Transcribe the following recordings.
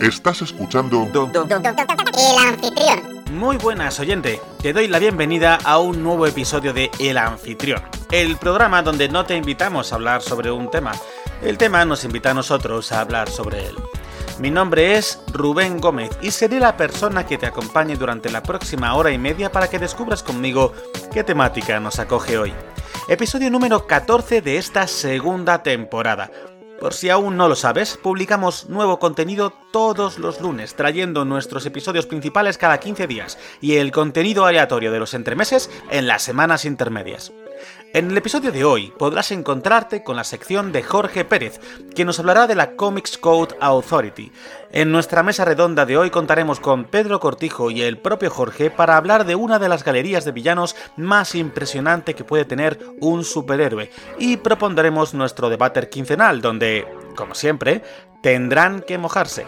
Estás escuchando El anfitrión. Muy buenas, oyente. Te doy la bienvenida a un nuevo episodio de El Anfitrión, el programa donde no te invitamos a hablar sobre un tema. El tema nos invita a nosotros a hablar sobre él. Mi nombre es Rubén Gómez y seré la persona que te acompañe durante la próxima hora y media para que descubras conmigo qué temática nos acoge hoy. Episodio número 14 de esta segunda temporada. Por si aún no lo sabes, publicamos nuevo contenido todos los lunes, trayendo nuestros episodios principales cada 15 días y el contenido aleatorio de los entremeses en las semanas intermedias. En el episodio de hoy podrás encontrarte con la sección de Jorge Pérez, que nos hablará de la Comics Code Authority. En nuestra mesa redonda de hoy contaremos con Pedro Cortijo y el propio Jorge para hablar de una de las galerías de villanos más impresionante que puede tener un superhéroe, y propondremos nuestro debate quincenal, donde, como siempre, tendrán que mojarse.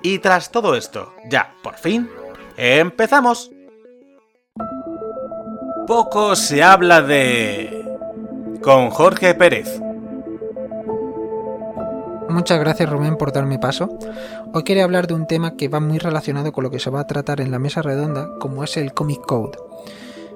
Y tras todo esto, ya, por fin, empezamos. Poco se habla de... con Jorge Pérez. Muchas gracias Rubén por darme paso. Hoy quería hablar de un tema que va muy relacionado con lo que se va a tratar en la mesa redonda, como es el Comic Code.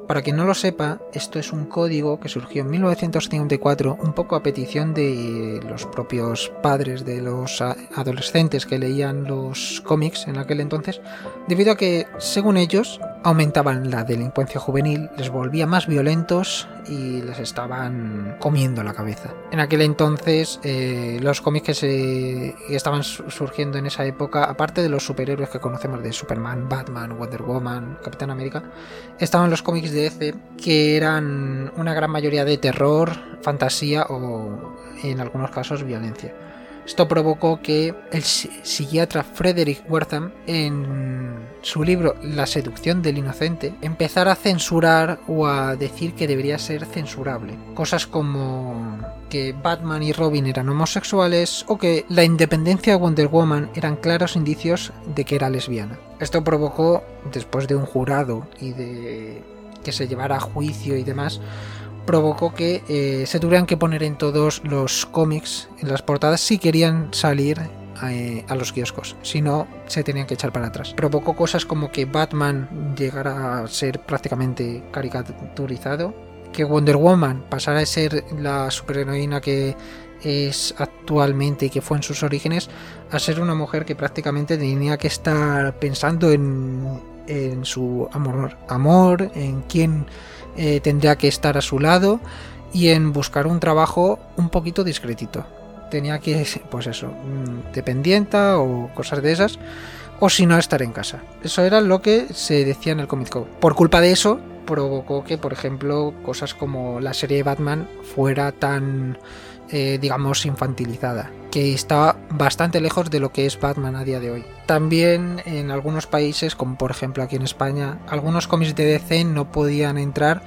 Para quien no lo sepa, esto es un código que surgió en 1954, un poco a petición de los propios padres de los adolescentes que leían los cómics en aquel entonces, debido a que, según ellos, aumentaban la delincuencia juvenil, les volvía más violentos y les estaban comiendo la cabeza. En aquel entonces, eh, los cómics que, se, estaban surgiendo en esa época, aparte de los superhéroes que conocemos de Superman, Batman, Wonder Woman, Capitán América, estaban los cómics de que eran una gran mayoría de terror, fantasía o en algunos casos violencia. Esto provocó que el psiquiatra Frederick Wertham, en su libro La seducción del inocente, empezara a censurar o a decir que debería ser censurable. Cosas como que Batman y Robin eran homosexuales o que la independencia de Wonder Woman eran claros indicios de que era lesbiana. Esto provocó, después de un jurado y de que se llevara a juicio y demás, provocó que eh, se tuvieran que poner en todos los cómics, en las portadas, si querían salir eh, a los kioscos, si no se tenían que echar para atrás. Provocó cosas como que Batman llegara a ser prácticamente caricaturizado, que Wonder Woman pasara a ser la superheroína que es actualmente y que fue en sus orígenes, a ser una mujer que prácticamente tenía que estar pensando en en su amor, amor en quién eh, tendría que estar a su lado y en buscar un trabajo un poquito discretito. Tenía que, pues eso, mm, dependienta o cosas de esas, o si no, estar en casa. Eso era lo que se decía en el Comic. Por culpa de eso, provocó que, por ejemplo, cosas como la serie de Batman fuera tan eh, digamos, infantilizada, que está bastante lejos de lo que es Batman a día de hoy. También en algunos países, como por ejemplo aquí en España, algunos cómics de DC no podían entrar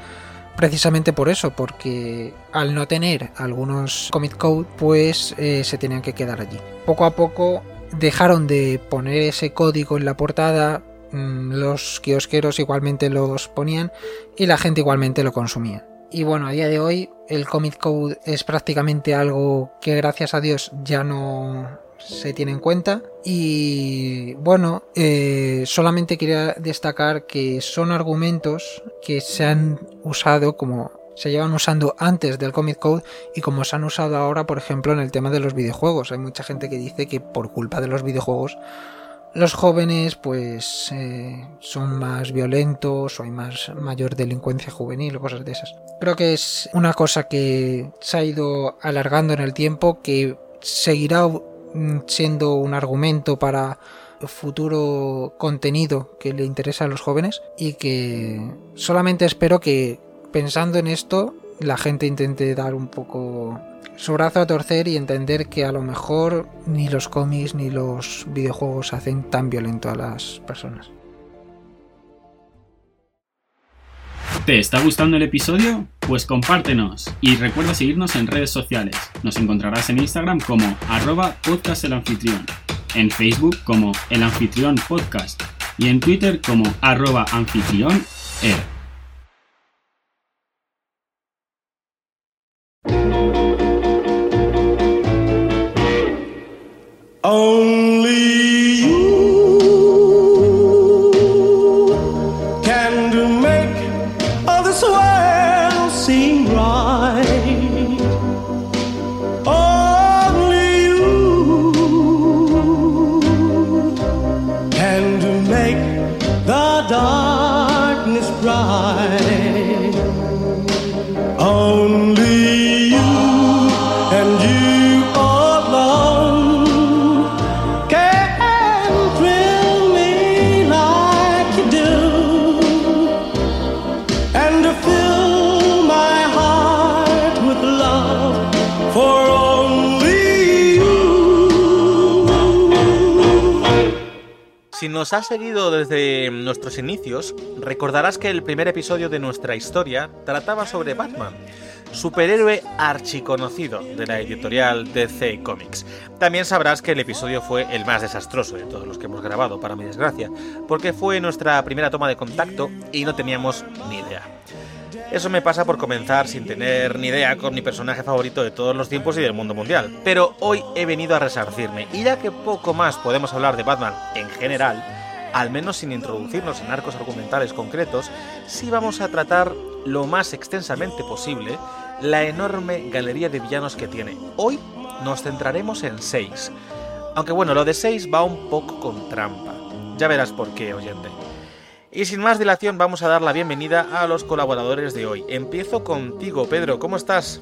precisamente por eso, porque al no tener algunos comic code, pues eh, se tenían que quedar allí. Poco a poco dejaron de poner ese código en la portada, mm, los kiosqueros igualmente los ponían y la gente igualmente lo consumía. Y bueno, a día de hoy el Comic Code es prácticamente algo que gracias a Dios ya no se tiene en cuenta. Y bueno, eh, solamente quería destacar que son argumentos que se han usado como se llevan usando antes del Comic Code y como se han usado ahora, por ejemplo, en el tema de los videojuegos. Hay mucha gente que dice que por culpa de los videojuegos los jóvenes pues eh, son más violentos o hay más mayor delincuencia juvenil o cosas de esas. Creo que es una cosa que se ha ido alargando en el tiempo, que seguirá siendo un argumento para futuro contenido que le interesa a los jóvenes y que solamente espero que pensando en esto la gente intente dar un poco su brazo a torcer y entender que a lo mejor ni los cómics ni los videojuegos hacen tan violento a las personas. ¿Te está gustando el episodio? Pues compártenos y recuerda seguirnos en redes sociales. Nos encontrarás en Instagram como arroba podcastelanfitrión, en Facebook como el anfitrión podcast y en Twitter como arroba anfitrión Only you. Si nos has seguido desde nuestros inicios, recordarás que el primer episodio de nuestra historia trataba sobre Batman, superhéroe archiconocido de la editorial DC Comics. También sabrás que el episodio fue el más desastroso de todos los que hemos grabado, para mi desgracia, porque fue nuestra primera toma de contacto y no teníamos ni idea. Eso me pasa por comenzar sin tener ni idea con mi personaje favorito de todos los tiempos y del mundo mundial. Pero hoy he venido a resarcirme, y ya que poco más podemos hablar de Batman en general, al menos sin introducirnos en arcos argumentales concretos, sí vamos a tratar lo más extensamente posible la enorme galería de villanos que tiene. Hoy nos centraremos en 6. Aunque bueno, lo de 6 va un poco con trampa. Ya verás por qué, oyente. Y sin más dilación vamos a dar la bienvenida a los colaboradores de hoy. Empiezo contigo, Pedro, ¿cómo estás?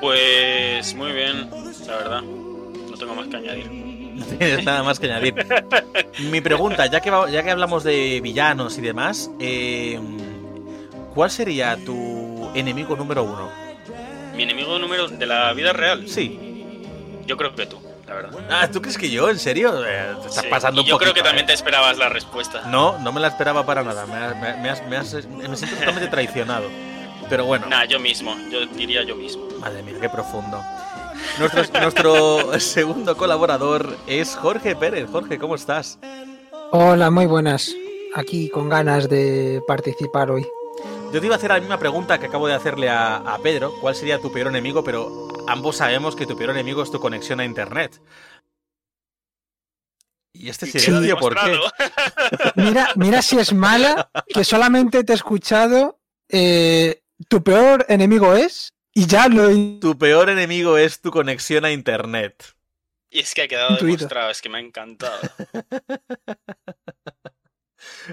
Pues muy bien, la verdad. No tengo más que añadir. No tienes nada más que añadir. Mi pregunta, ya que, va- ya que hablamos de villanos y demás, eh, ¿cuál sería tu enemigo número uno? Mi enemigo número de la vida real. Sí. Yo creo que tú, verdad. Ah, ¿tú crees que yo? ¿En serio? Eh, te estás Sí, pasando y un yo creo poquito, que también eh. te esperabas la respuesta. No, no me la esperaba para nada. Me, me- me has- me has- me siento totalmente traicionado. Pero bueno, Nah, yo mismo, yo diría yo mismo. madre mía, qué profundo. Nuestro, nuestro segundo colaborador es Jorge Pérez. Jorge, ¿cómo estás? Hola, muy buenas. Aquí con ganas de participar hoy. Yo te iba a hacer la misma pregunta que acabo de hacerle a, a Pedro. ¿Cuál sería tu peor enemigo? Pero ambos sabemos que tu peor enemigo es tu conexión a internet. Y este Sí. silencio, ¿por qué? Mira, mira si es mala, que solamente te he escuchado. eh, tu peor enemigo es, y ya lo he Tu peor enemigo es tu conexión a internet. Y es que ha quedado Intuido. demostrado, es que me ha encantado.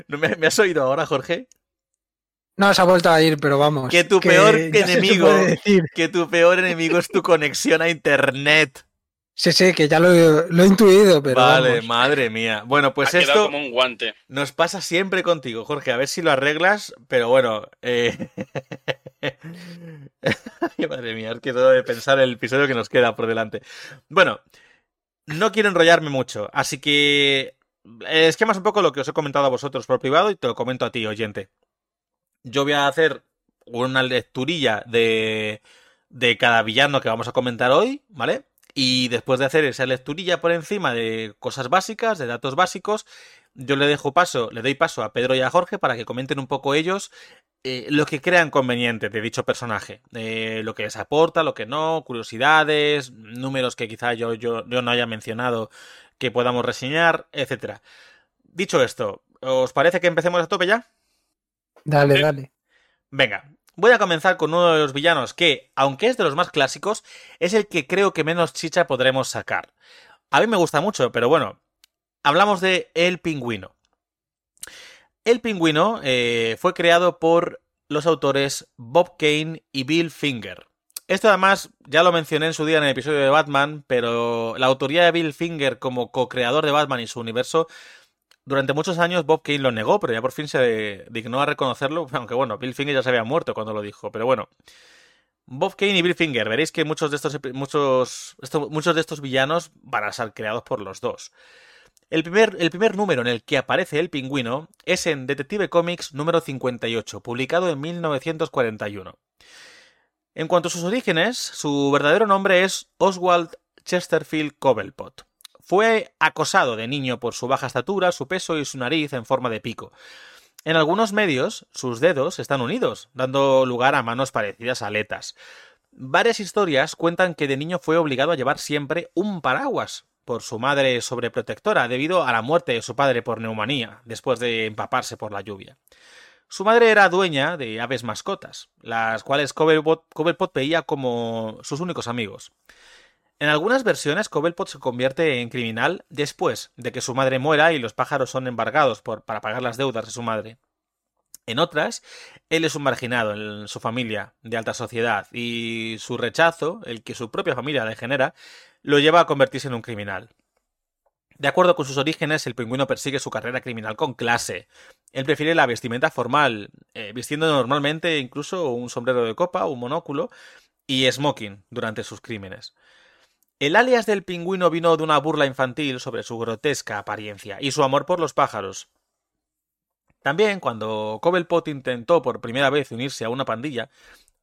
¿No me, me has oído ahora, Jorge? No, se ha vuelto a ir, pero vamos. Que tu peor enemigo-. Que tu peor enemigo es tu conexión a internet. Sí, sí, que ya lo, he- lo he intuido, pero vale, vamos. madre mía. Bueno, pues ha esto como un guante. nos pasa siempre contigo, Jorge. A ver si lo arreglas, pero bueno. Eh... Ay, madre mía, es que todo de pensar el episodio que nos queda por delante. Bueno, no quiero enrollarme mucho, así que el esquema es un poco lo que os he comentado a vosotros por privado y te lo comento a ti, oyente. Yo voy a hacer una lecturilla de, de cada villano que vamos a comentar hoy, ¿vale? Y después de hacer esa lecturilla por encima de cosas básicas, de datos básicos, yo le dejo paso, le doy paso a Pedro y a Jorge para que comenten un poco ellos eh, lo que crean conveniente de dicho personaje, eh, lo que les aporta, lo que no, curiosidades, números que quizá yo, yo, yo no haya mencionado que podamos reseñar, etcétera. Dicho esto, ¿os parece que empecemos a tope ya? Dale, dale. Venga, voy a comenzar con uno de los villanos que, aunque es de los más clásicos, es el que creo que menos chicha podremos sacar. A mí me gusta mucho, pero bueno, hablamos de El Pingüino. El Pingüino eh, fue creado por los autores Bob Kane y Bill Finger. Esto además ya lo mencioné en su día en el episodio de Batman, pero la autoría de Bill Finger como co-creador de Batman y su universo durante muchos años Bob Kane lo negó, pero ya por fin se dignó a reconocerlo, aunque bueno, Bill Finger ya se había muerto cuando lo dijo, pero bueno. Bob Kane y Bill Finger, veréis que muchos de estos, muchos, muchos de estos villanos van a ser creados por los dos. El primer, el primer número en el que aparece el pingüino es en Detective Comics número 58, publicado en 1941. En cuanto a sus orígenes, su verdadero nombre es Oswald Chesterfield Cobblepot. Fue acosado de niño por su baja estatura, su peso y su nariz en forma de pico. En algunos medios, sus dedos están unidos, dando lugar a manos parecidas a aletas. Varias historias cuentan que de niño fue obligado a llevar siempre un paraguas por su madre sobreprotectora debido a la muerte de su padre por neumonía, después de empaparse por la lluvia. Su madre era dueña de aves mascotas, las cuales Cobblepot, veía como sus únicos amigos. En algunas versiones, Cobblepot se convierte en criminal después de que su madre muera y los pájaros son embargados para pagar las deudas de su madre. En otras, él es un marginado en su familia de alta sociedad y su rechazo, el que su propia familia le genera, lo lleva a convertirse en un criminal. De acuerdo con sus orígenes, el pingüino persigue su carrera criminal con clase. Él prefiere la vestimenta formal, eh, vistiendo normalmente incluso un sombrero de copa, un monóculo y smoking durante sus crímenes. El alias del pingüino vino de una burla infantil sobre su grotesca apariencia y su amor por los pájaros. También, cuando Cobblepot intentó por primera vez unirse a una pandilla,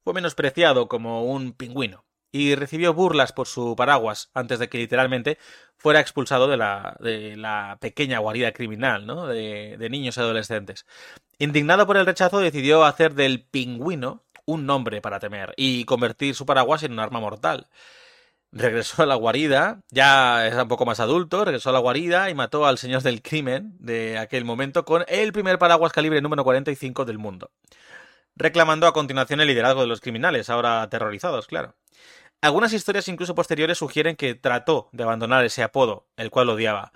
fue menospreciado como un pingüino y recibió burlas por su paraguas antes de que literalmente fuera expulsado de la, de la pequeña guarida criminal ¿no? de, de niños y adolescentes. Indignado por el rechazo, decidió hacer del pingüino un nombre para temer y convertir su paraguas en un arma mortal. Regresó a la guarida, ya era un poco más adulto, regresó a la guarida y mató al señor del crimen de aquel momento con el primer paraguas calibre número 45 del mundo, reclamando a continuación el liderazgo de los criminales, ahora aterrorizados, claro. Algunas historias incluso posteriores sugieren que trató de abandonar ese apodo, el cual odiaba.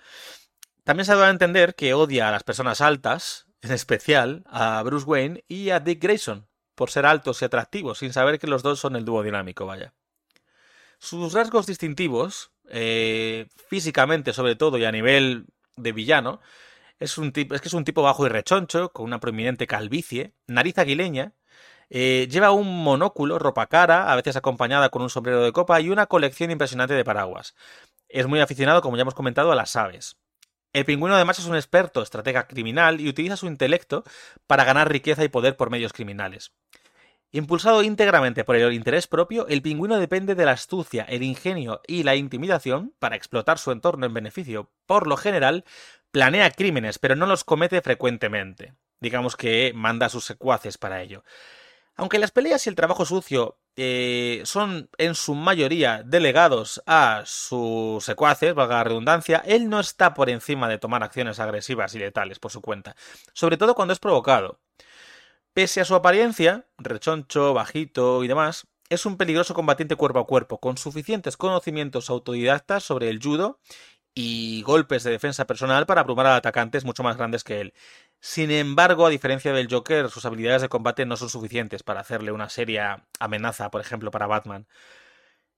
También se ha dado a entender que odia a las personas altas, en especial a Bruce Wayne y a Dick Grayson, por ser altos y atractivos, sin saber que los dos son el dúo dinámico, vaya. Sus rasgos distintivos, eh, físicamente sobre todo y a nivel de villano, es, un tipo, es que es un tipo bajo y rechoncho, con una prominente calvicie, nariz aguileña, eh, lleva un monóculo, ropa cara, a veces acompañada con un sombrero de copa y una colección impresionante de paraguas. Es muy aficionado, como ya hemos comentado, a las aves. El pingüino además es un experto estratega criminal y utiliza su intelecto para ganar riqueza y poder por medios criminales. Impulsado íntegramente por el interés propio, el pingüino depende de la astucia, el ingenio y la intimidación para explotar su entorno en beneficio. Por lo general, planea crímenes, pero no los comete frecuentemente. Digamos que manda a sus secuaces para ello. Aunque las peleas y el trabajo sucio eh, son en su mayoría delegados a sus secuaces, valga la redundancia, él no está por encima de tomar acciones agresivas y letales por su cuenta, sobre todo cuando es provocado. Pese a su apariencia, rechoncho, bajito y demás, es un peligroso combatiente cuerpo a cuerpo, con suficientes conocimientos autodidactas sobre el judo y golpes de defensa personal para abrumar a atacantes mucho más grandes que él. Sin embargo, a diferencia del Joker, sus habilidades de combate no son suficientes para hacerle una seria amenaza, por ejemplo, para Batman.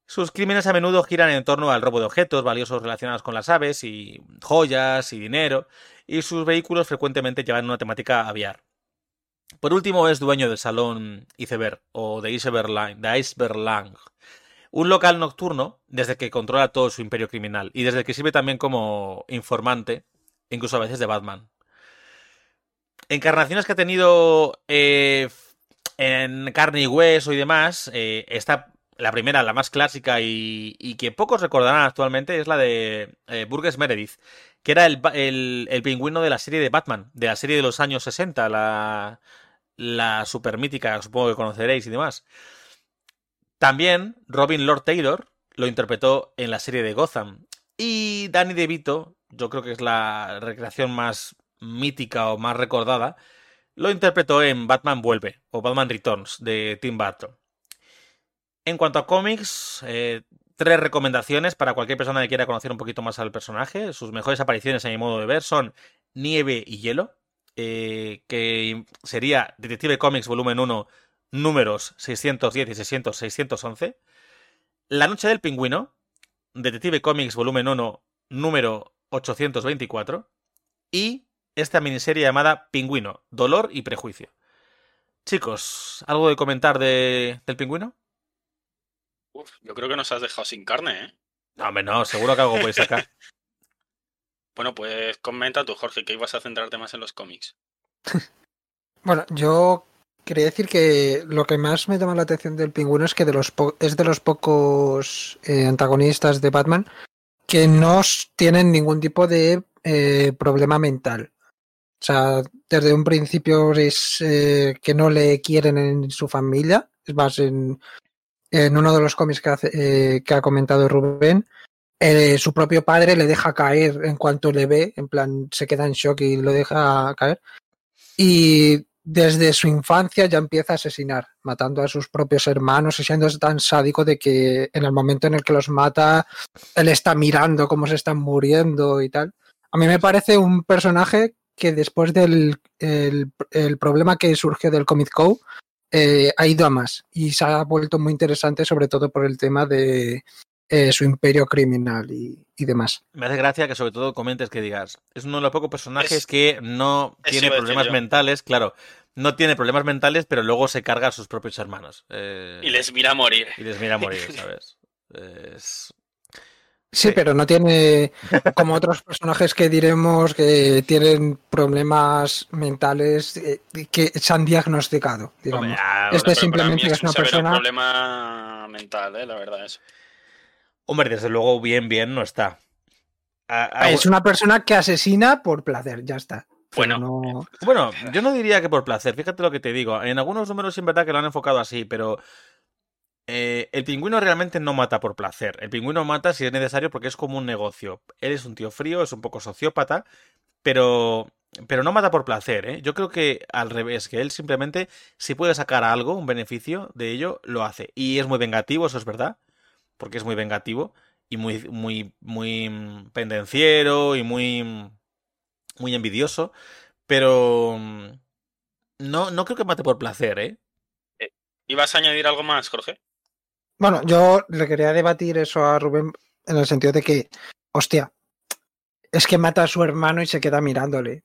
Sus crímenes a menudo giran en torno al robo de objetos valiosos relacionados con las aves y joyas y dinero, y sus vehículos frecuentemente llevan una temática aviar. Por último, es dueño del salón Iceberg o de Iceberg de Iceberg un local nocturno desde que controla todo su imperio criminal y desde que sirve también como informante, incluso a veces de Batman. Encarnaciones que ha tenido eh, en carne y hueso y demás, eh, está la primera, la más clásica y, que pocos recordarán actualmente, es la de eh, Burgess Meredith, que era el, el, pingüino de la serie de Batman, de la serie de los años 60, la, la super mítica, supongo que conoceréis y demás. También Robin Lord Taylor lo interpretó en la serie de Gotham. Y Danny DeVito, yo creo que es la recreación más mítica o más recordada, lo interpretó en Batman Vuelve o Batman Returns de Tim Burton. En cuanto a cómics, eh, tres recomendaciones para cualquier persona que quiera conocer un poquito más al personaje. Sus mejores apariciones, a mi modo de ver, son Nieve y Hielo, eh, que sería Detective Comics Volumen 1, números 610 y 600, 611. La Noche del Pingüino, Detective Comics Volumen 1, número 824. Y esta miniserie llamada Pingüino, Dolor y Prejuicio. Chicos, ¿algo de comentar de, del pingüino? Uf, yo creo que nos has dejado sin carne, ¿eh? No, hombre, no, seguro que algo puedes sacar. bueno, pues comenta tú, Jorge, que ibas a centrarte más en los cómics. bueno, yo quería decir que lo que más me llama la atención del pingüino es que de los es de los pocos eh, antagonistas de Batman que no tienen ningún tipo de eh, problema mental. O sea, desde un principio es eh, que no le quieren en su familia. Es más, en, en uno de los cómics que, eh, ha comentado Rubén, eh, su propio padre le deja caer en cuanto le ve, en plan, se queda en shock y lo deja caer. Y desde su infancia ya empieza a asesinar, matando a sus propios hermanos y siendo tan sádico de que en el momento en el que los mata, él está mirando cómo se están muriendo y tal. A mí me parece un personaje que después del el, el problema que surgió del Comic Code eh, ha ido a más y se ha vuelto muy interesante, sobre todo por el tema de eh, su imperio criminal y, y demás. Me hace gracia que sobre todo comentes que digas, es uno de los pocos personajes Es- que no tiene problemas mentales, claro, no tiene problemas mentales, pero luego se carga a sus propios hermanos. Eh, Y les mira a morir. y les mira a morir, ¿sabes? Es... Sí, Sí. pero no tiene como otros personajes que diremos que tienen problemas mentales eh, que se han diagnosticado, digamos. Hombre, ah, Este simplemente es una un persona- problema mental, ¿eh? la verdad es. Hombre, desde luego bien, bien no está. Ah, ah, es una persona que asesina por placer, ya está. Bueno, no- Bueno, yo no diría que por placer, fíjate lo que te digo. En algunos números sí es verdad que lo han enfocado así, pero eh, el pingüino realmente no mata por placer. El pingüino mata si es necesario porque es como un negocio. Él es un tío frío, es un poco sociópata, pero, pero no mata por placer. ¿eh? Yo creo que al revés, que él simplemente, si puede sacar algo, un beneficio de ello, lo hace. Y es muy vengativo, eso es verdad, porque es muy vengativo y muy, muy, muy mm, pendenciero y muy, muy envidioso. Pero mm, no, no creo que mate por placer, ¿eh? ¿Ibas a añadir algo más, Jorge? Bueno, yo le quería debatir eso a Rubén en el sentido de que, hostia, es que mata a su hermano y se queda mirándole.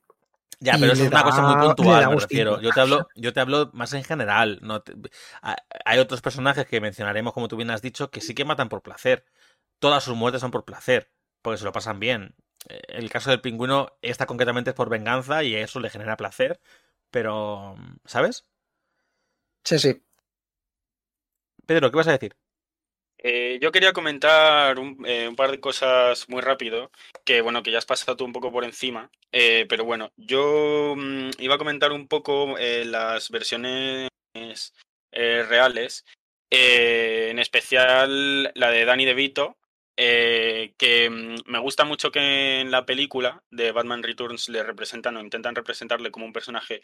Ya, pero eso es una cosa muy puntual, me refiero. Yo te hablo, yo te hablo más en general. No te- Hay otros personajes que mencionaremos, como tú bien has dicho, que sí que matan por placer. Todas sus muertes son por placer, porque se lo pasan bien. Eh, El caso del pingüino, esta concretamente es por venganza y eso le genera placer. Pero, ¿sabes? Sí, sí. Pedro, ¿qué vas a decir? Eh, yo quería comentar un, eh, un par de cosas muy rápido, que bueno, que ya has pasado tú un poco por encima, eh, pero bueno, yo mm, iba a comentar un poco las versiones reales, en especial la de Danny DeVito, que mm, me gusta mucho que en la película de Batman Returns le representan o intentan representarle como un personaje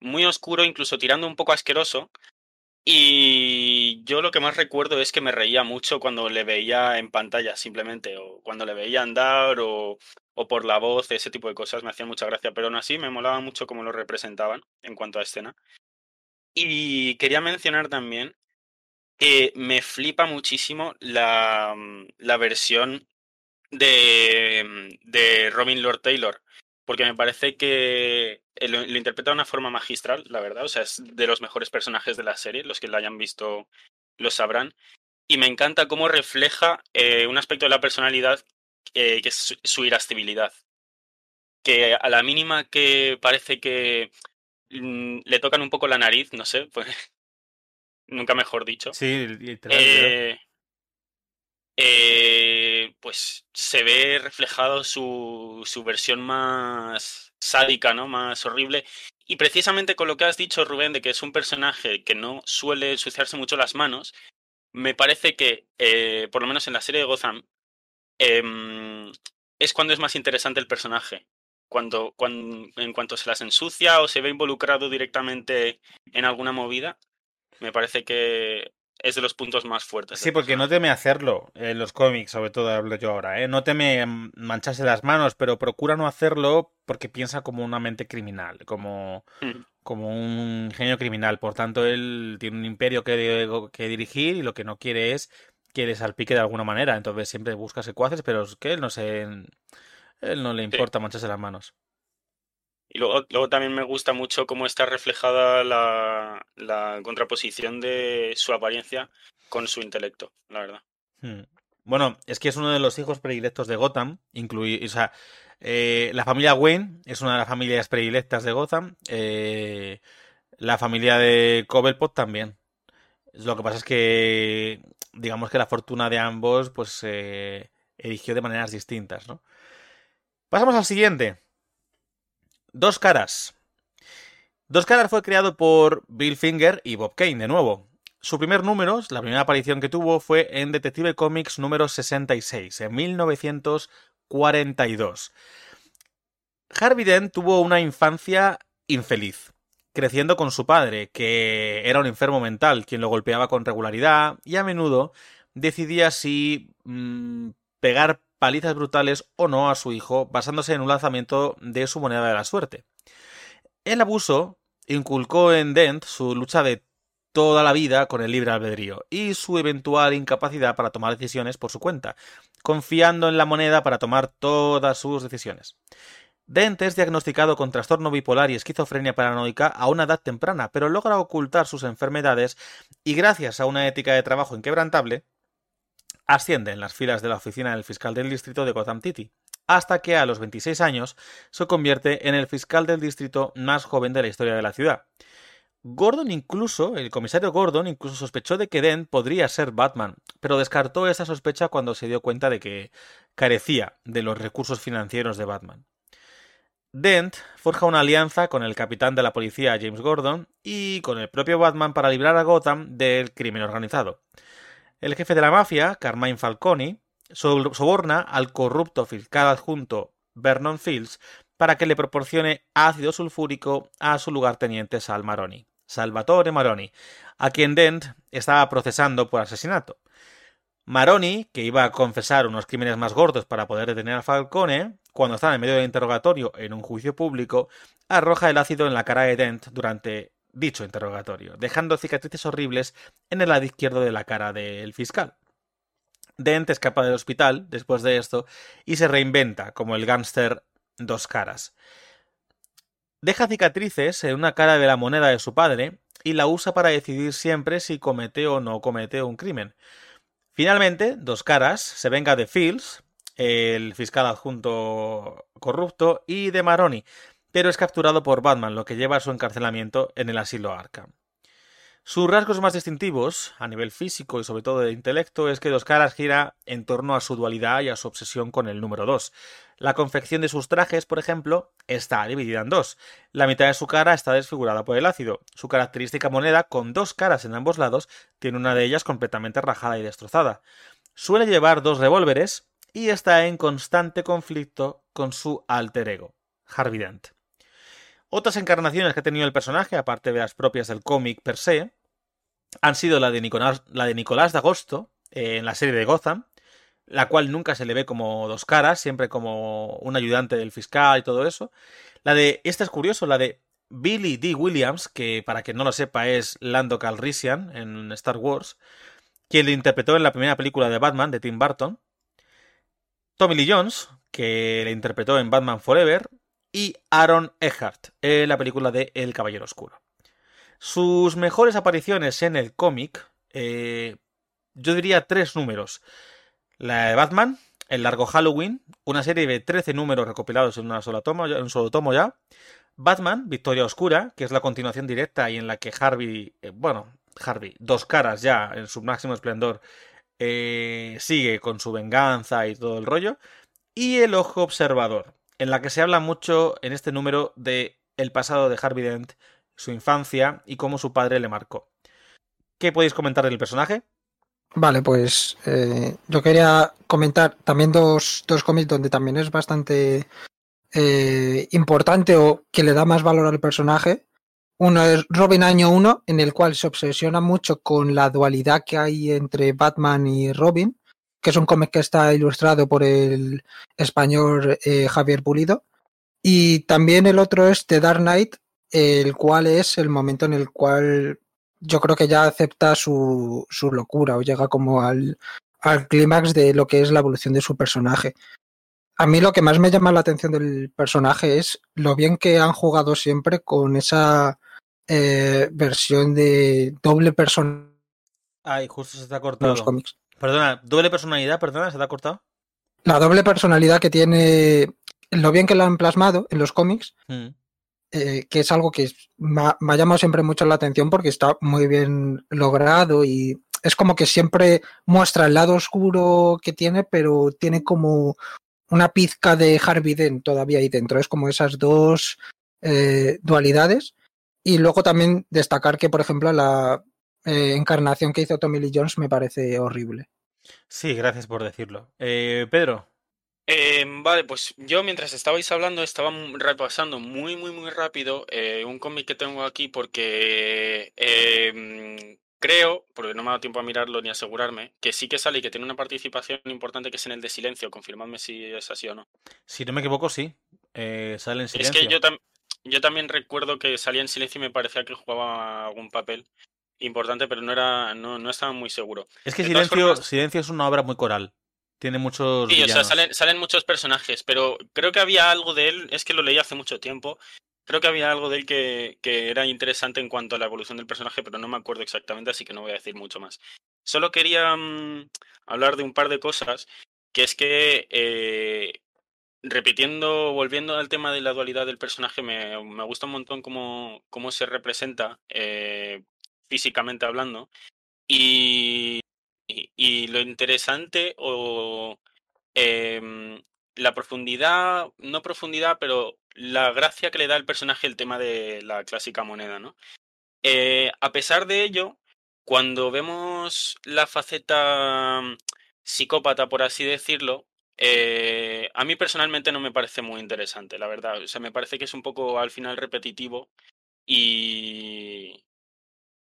muy oscuro, incluso tirando un poco asqueroso, y yo lo que más recuerdo es que me reía mucho cuando le veía en pantalla, simplemente, o cuando le veía andar, o, o por la voz, ese tipo de cosas me hacían mucha gracia, pero aún así me molaba mucho cómo lo representaban en cuanto a escena. Y quería mencionar también que me flipa muchísimo la, mm, la versión de, mm, de Robin Lord Taylor, porque me parece que eh, lo, lo interpreta de una forma magistral, la verdad. O sea, es de los mejores personajes de la serie. Los que la hayan visto lo sabrán. Y me encanta cómo refleja eh, un aspecto de la personalidad eh, que es su, su irascibilidad. Que a la mínima que parece que mm, le tocan un poco la nariz, no sé, pues nunca mejor dicho. Sí, literal. Eh, eh, pues se ve reflejado su, su versión más sádica, ¿no? Más horrible. Y precisamente con lo que has dicho, Rubén, de que es un personaje que no suele ensuciarse mucho las manos, me parece que, eh, por lo menos en la serie de Gotham, em, es cuando es más interesante el personaje. Cuando, cuando, en cuanto se las ensucia o se ve involucrado directamente en alguna movida, me parece que es de los puntos más fuertes. Sí, porque no personaje. teme hacerlo en los cómics, sobre todo hablo yo ahora, ¿eh? No teme mm, mancharse las manos, pero procura no hacerlo porque piensa como una mente criminal, como, Mm. como un genio criminal. Por tanto, él tiene un imperio que, que dirigir y lo que no quiere es que le salpique de alguna manera. Entonces siempre busca secuaces, pero es que él no se... Él no le importa mancharse las manos. Y luego, luego también me gusta mucho cómo está reflejada la, la contraposición de su apariencia con su intelecto, la verdad. Hmm. Bueno, es que es uno de los hijos predilectos de Gotham, inclui- o sea, eh, la familia Wayne es una de las familias predilectas de Gotham, eh, la familia de Cobblepot también. Lo que pasa es que, digamos que la fortuna de ambos, pues, se eligió de maneras distintas, ¿no? Pasamos al siguiente. Dos caras. Dos caras fue creado por Bill Finger y Bob Kane, de nuevo. Su primer número, la primera aparición que tuvo, fue en Detective Comics número 66, en 1942. Harvey Dent tuvo una infancia infeliz, creciendo con su padre, que era un enfermo mental, quien lo golpeaba con regularidad y a menudo decidía si mm, pegar palizas brutales o no a su hijo, basándose en un lanzamiento de su moneda de la suerte. El abuso inculcó en Dent su lucha de toda la vida con el libre albedrío y su eventual incapacidad para tomar decisiones por su cuenta, confiando en la moneda para tomar todas sus decisiones. Dent es diagnosticado con trastorno bipolar y esquizofrenia paranoica a una edad temprana, pero logra ocultar sus enfermedades y gracias a una ética de trabajo inquebrantable, asciende en las filas de la oficina del fiscal del distrito de Gotham City, hasta que a los 26 años se convierte en el fiscal del distrito más joven de la historia de la ciudad. Gordon incluso, el comisario Gordon incluso sospechó de que Dent podría ser Batman, pero descartó esa sospecha cuando se dio cuenta de que carecía de los recursos financieros de Batman. Dent forja una alianza con el capitán de la policía James Gordon y con el propio Batman para librar a Gotham del crimen organizado. El jefe de la mafia, Carmine Falcone, soborna al corrupto fiscal adjunto Vernon Fields para que le proporcione ácido sulfúrico a su lugarteniente Sal Maroni, Salvatore Maroni, a quien Dent estaba procesando por asesinato. Maroni, que iba a confesar unos crímenes más gordos para poder detener a Falcone, cuando está en medio del interrogatorio en un juicio público, arroja el ácido en la cara de Dent durante dicho interrogatorio, dejando cicatrices horribles en el lado izquierdo de la cara del fiscal. Dent escapa del hospital después de esto y se reinventa como el gángster dos caras. Deja cicatrices en una cara de la moneda de su padre y la usa para decidir siempre si comete o no comete un crimen. Finalmente, Dos Caras se venga de Fields, el fiscal adjunto corrupto, y de Maroni, pero es capturado por Batman, lo que lleva a su encarcelamiento en el asilo Arkham. Sus rasgos más distintivos, a nivel físico y sobre todo de intelecto, es que Dos Caras gira en torno a su dualidad y a su obsesión con el número 2. La confección de sus trajes, por ejemplo, está dividida en dos. La mitad de su cara está desfigurada por el ácido. Su característica moneda, con dos caras en ambos lados, tiene una de ellas completamente rajada y destrozada. Suele llevar dos revólveres y está en constante conflicto con su alter ego, Harvey Dent. Otras encarnaciones que ha tenido el personaje, aparte de las propias del cómic per se, han sido la de Nicolás, la de, Nicolás de Agosto, eh, en la serie de Gotham, la cual nunca se le ve como dos caras, siempre como un ayudante del fiscal y todo eso. La de, esta es curioso, la de Billy D. Williams, que para quien no lo sepa es Lando Calrissian en Star Wars, quien le interpretó en la primera película de Batman de Tim Burton. Tommy Lee Jones, que le interpretó en Batman Forever, y Aaron Eckhart en la película de El Caballero Oscuro. Sus mejores apariciones en el cómic, eh, yo diría tres números. La de Batman, El Largo Halloween, una serie de 13 números recopilados en, una sola tomo, en un solo tomo ya. Batman, Victoria Oscura, que es la continuación directa y en la que Harvey, eh, bueno, Harvey, dos caras ya en su máximo esplendor, eh, sigue con su venganza y todo el rollo. Y El Ojo Observador, en la que se habla mucho en este número de el pasado de Harvey Dent, su infancia y cómo su padre le marcó. ¿Qué podéis comentar del personaje? Vale, pues eh, yo quería comentar también dos, dos cómics donde también es bastante eh, importante o que le da más valor al personaje. Uno es Robin Año 1, en el cual se obsesiona mucho con la dualidad que hay entre Batman y Robin, que es un cómic que está ilustrado por el español eh, Javier Pulido. Y también el otro es The Dark Knight, el cual es el momento en el cual yo creo que ya acepta su, su locura o llega como al, al clímax de lo que es la evolución de su personaje. A mí lo que más me llama la atención del personaje es lo bien que han jugado siempre con esa eh, versión de doble personalidad. Ay, justo se te ha cortado. Los cómics. Perdona, doble personalidad, perdona, se te ha cortado. La doble personalidad que tiene, lo bien que lo han plasmado en los cómics, Mm. eh, que es algo que me ha, me ha llamado siempre mucho la atención porque está muy bien logrado y es como que siempre muestra el lado oscuro que tiene, pero tiene como una pizca de Harvey Dent todavía ahí dentro. Es como esas dos eh, dualidades. Y luego también destacar que, por ejemplo, la eh, encarnación que hizo Tommy Lee Jones me parece horrible. Sí, gracias por decirlo. Eh, Pedro, Eh, vale, pues yo mientras estabais hablando estaba repasando muy, muy, muy rápido eh, un cómic que tengo aquí porque eh, mm, creo, porque no me ha dado tiempo a mirarlo ni a asegurarme, que sí que sale y que tiene una participación importante que es en el de silencio. Confirmadme si es así o no. si no me equivoco, sí. Eh, sale en Es silencio. que yo también... yo también recuerdo que salía en silencio y me parecía que jugaba algún papel importante, pero no era, no, no estaba muy seguro. Es que Silencio, formas- Silencio es una obra muy coral. Tiene muchos. Sí, o sea, salen, salen muchos personajes, pero creo que había algo de él, es que lo leí hace mucho tiempo, creo que había algo de él que, que era interesante en cuanto a la evolución del personaje, pero no me acuerdo exactamente, así que no voy a decir mucho más. Solo quería mm, hablar de un par de cosas, que es que, eh, repitiendo, volviendo al tema de la dualidad del personaje, me, me gusta un montón cómo, cómo se representa eh, físicamente hablando. Y, y, lo interesante o em, la profundidad, no profundidad, pero la gracia que le da al personaje el tema de la clásica moneda, ¿no? Eh, a pesar de ello, cuando vemos la faceta mm, psicópata, por así decirlo, eh, a mí personalmente no me parece muy interesante, la verdad. O sea, me parece que es un poco al final repetitivo y,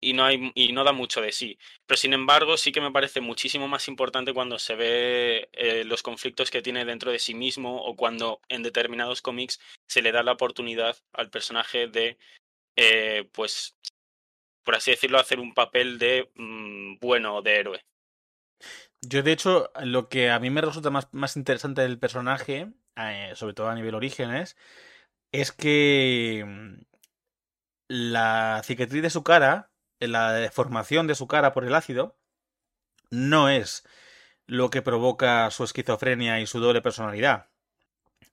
y no hay y no da mucho de sí. Pero sin embargo, sí que me parece muchísimo más importante cuando se ve eh, los conflictos que tiene dentro de sí mismo o cuando en determinados cómics se le da la oportunidad al personaje de, eh, pues, por así decirlo, hacer un papel de mm, bueno de héroe. Yo, de hecho, lo que a mí me resulta más, más interesante del personaje, eh, sobre todo a nivel orígenes, es que mm, la cicatriz de su cara, la deformación de su cara por el ácido, no es lo que provoca su esquizofrenia y su doble personalidad.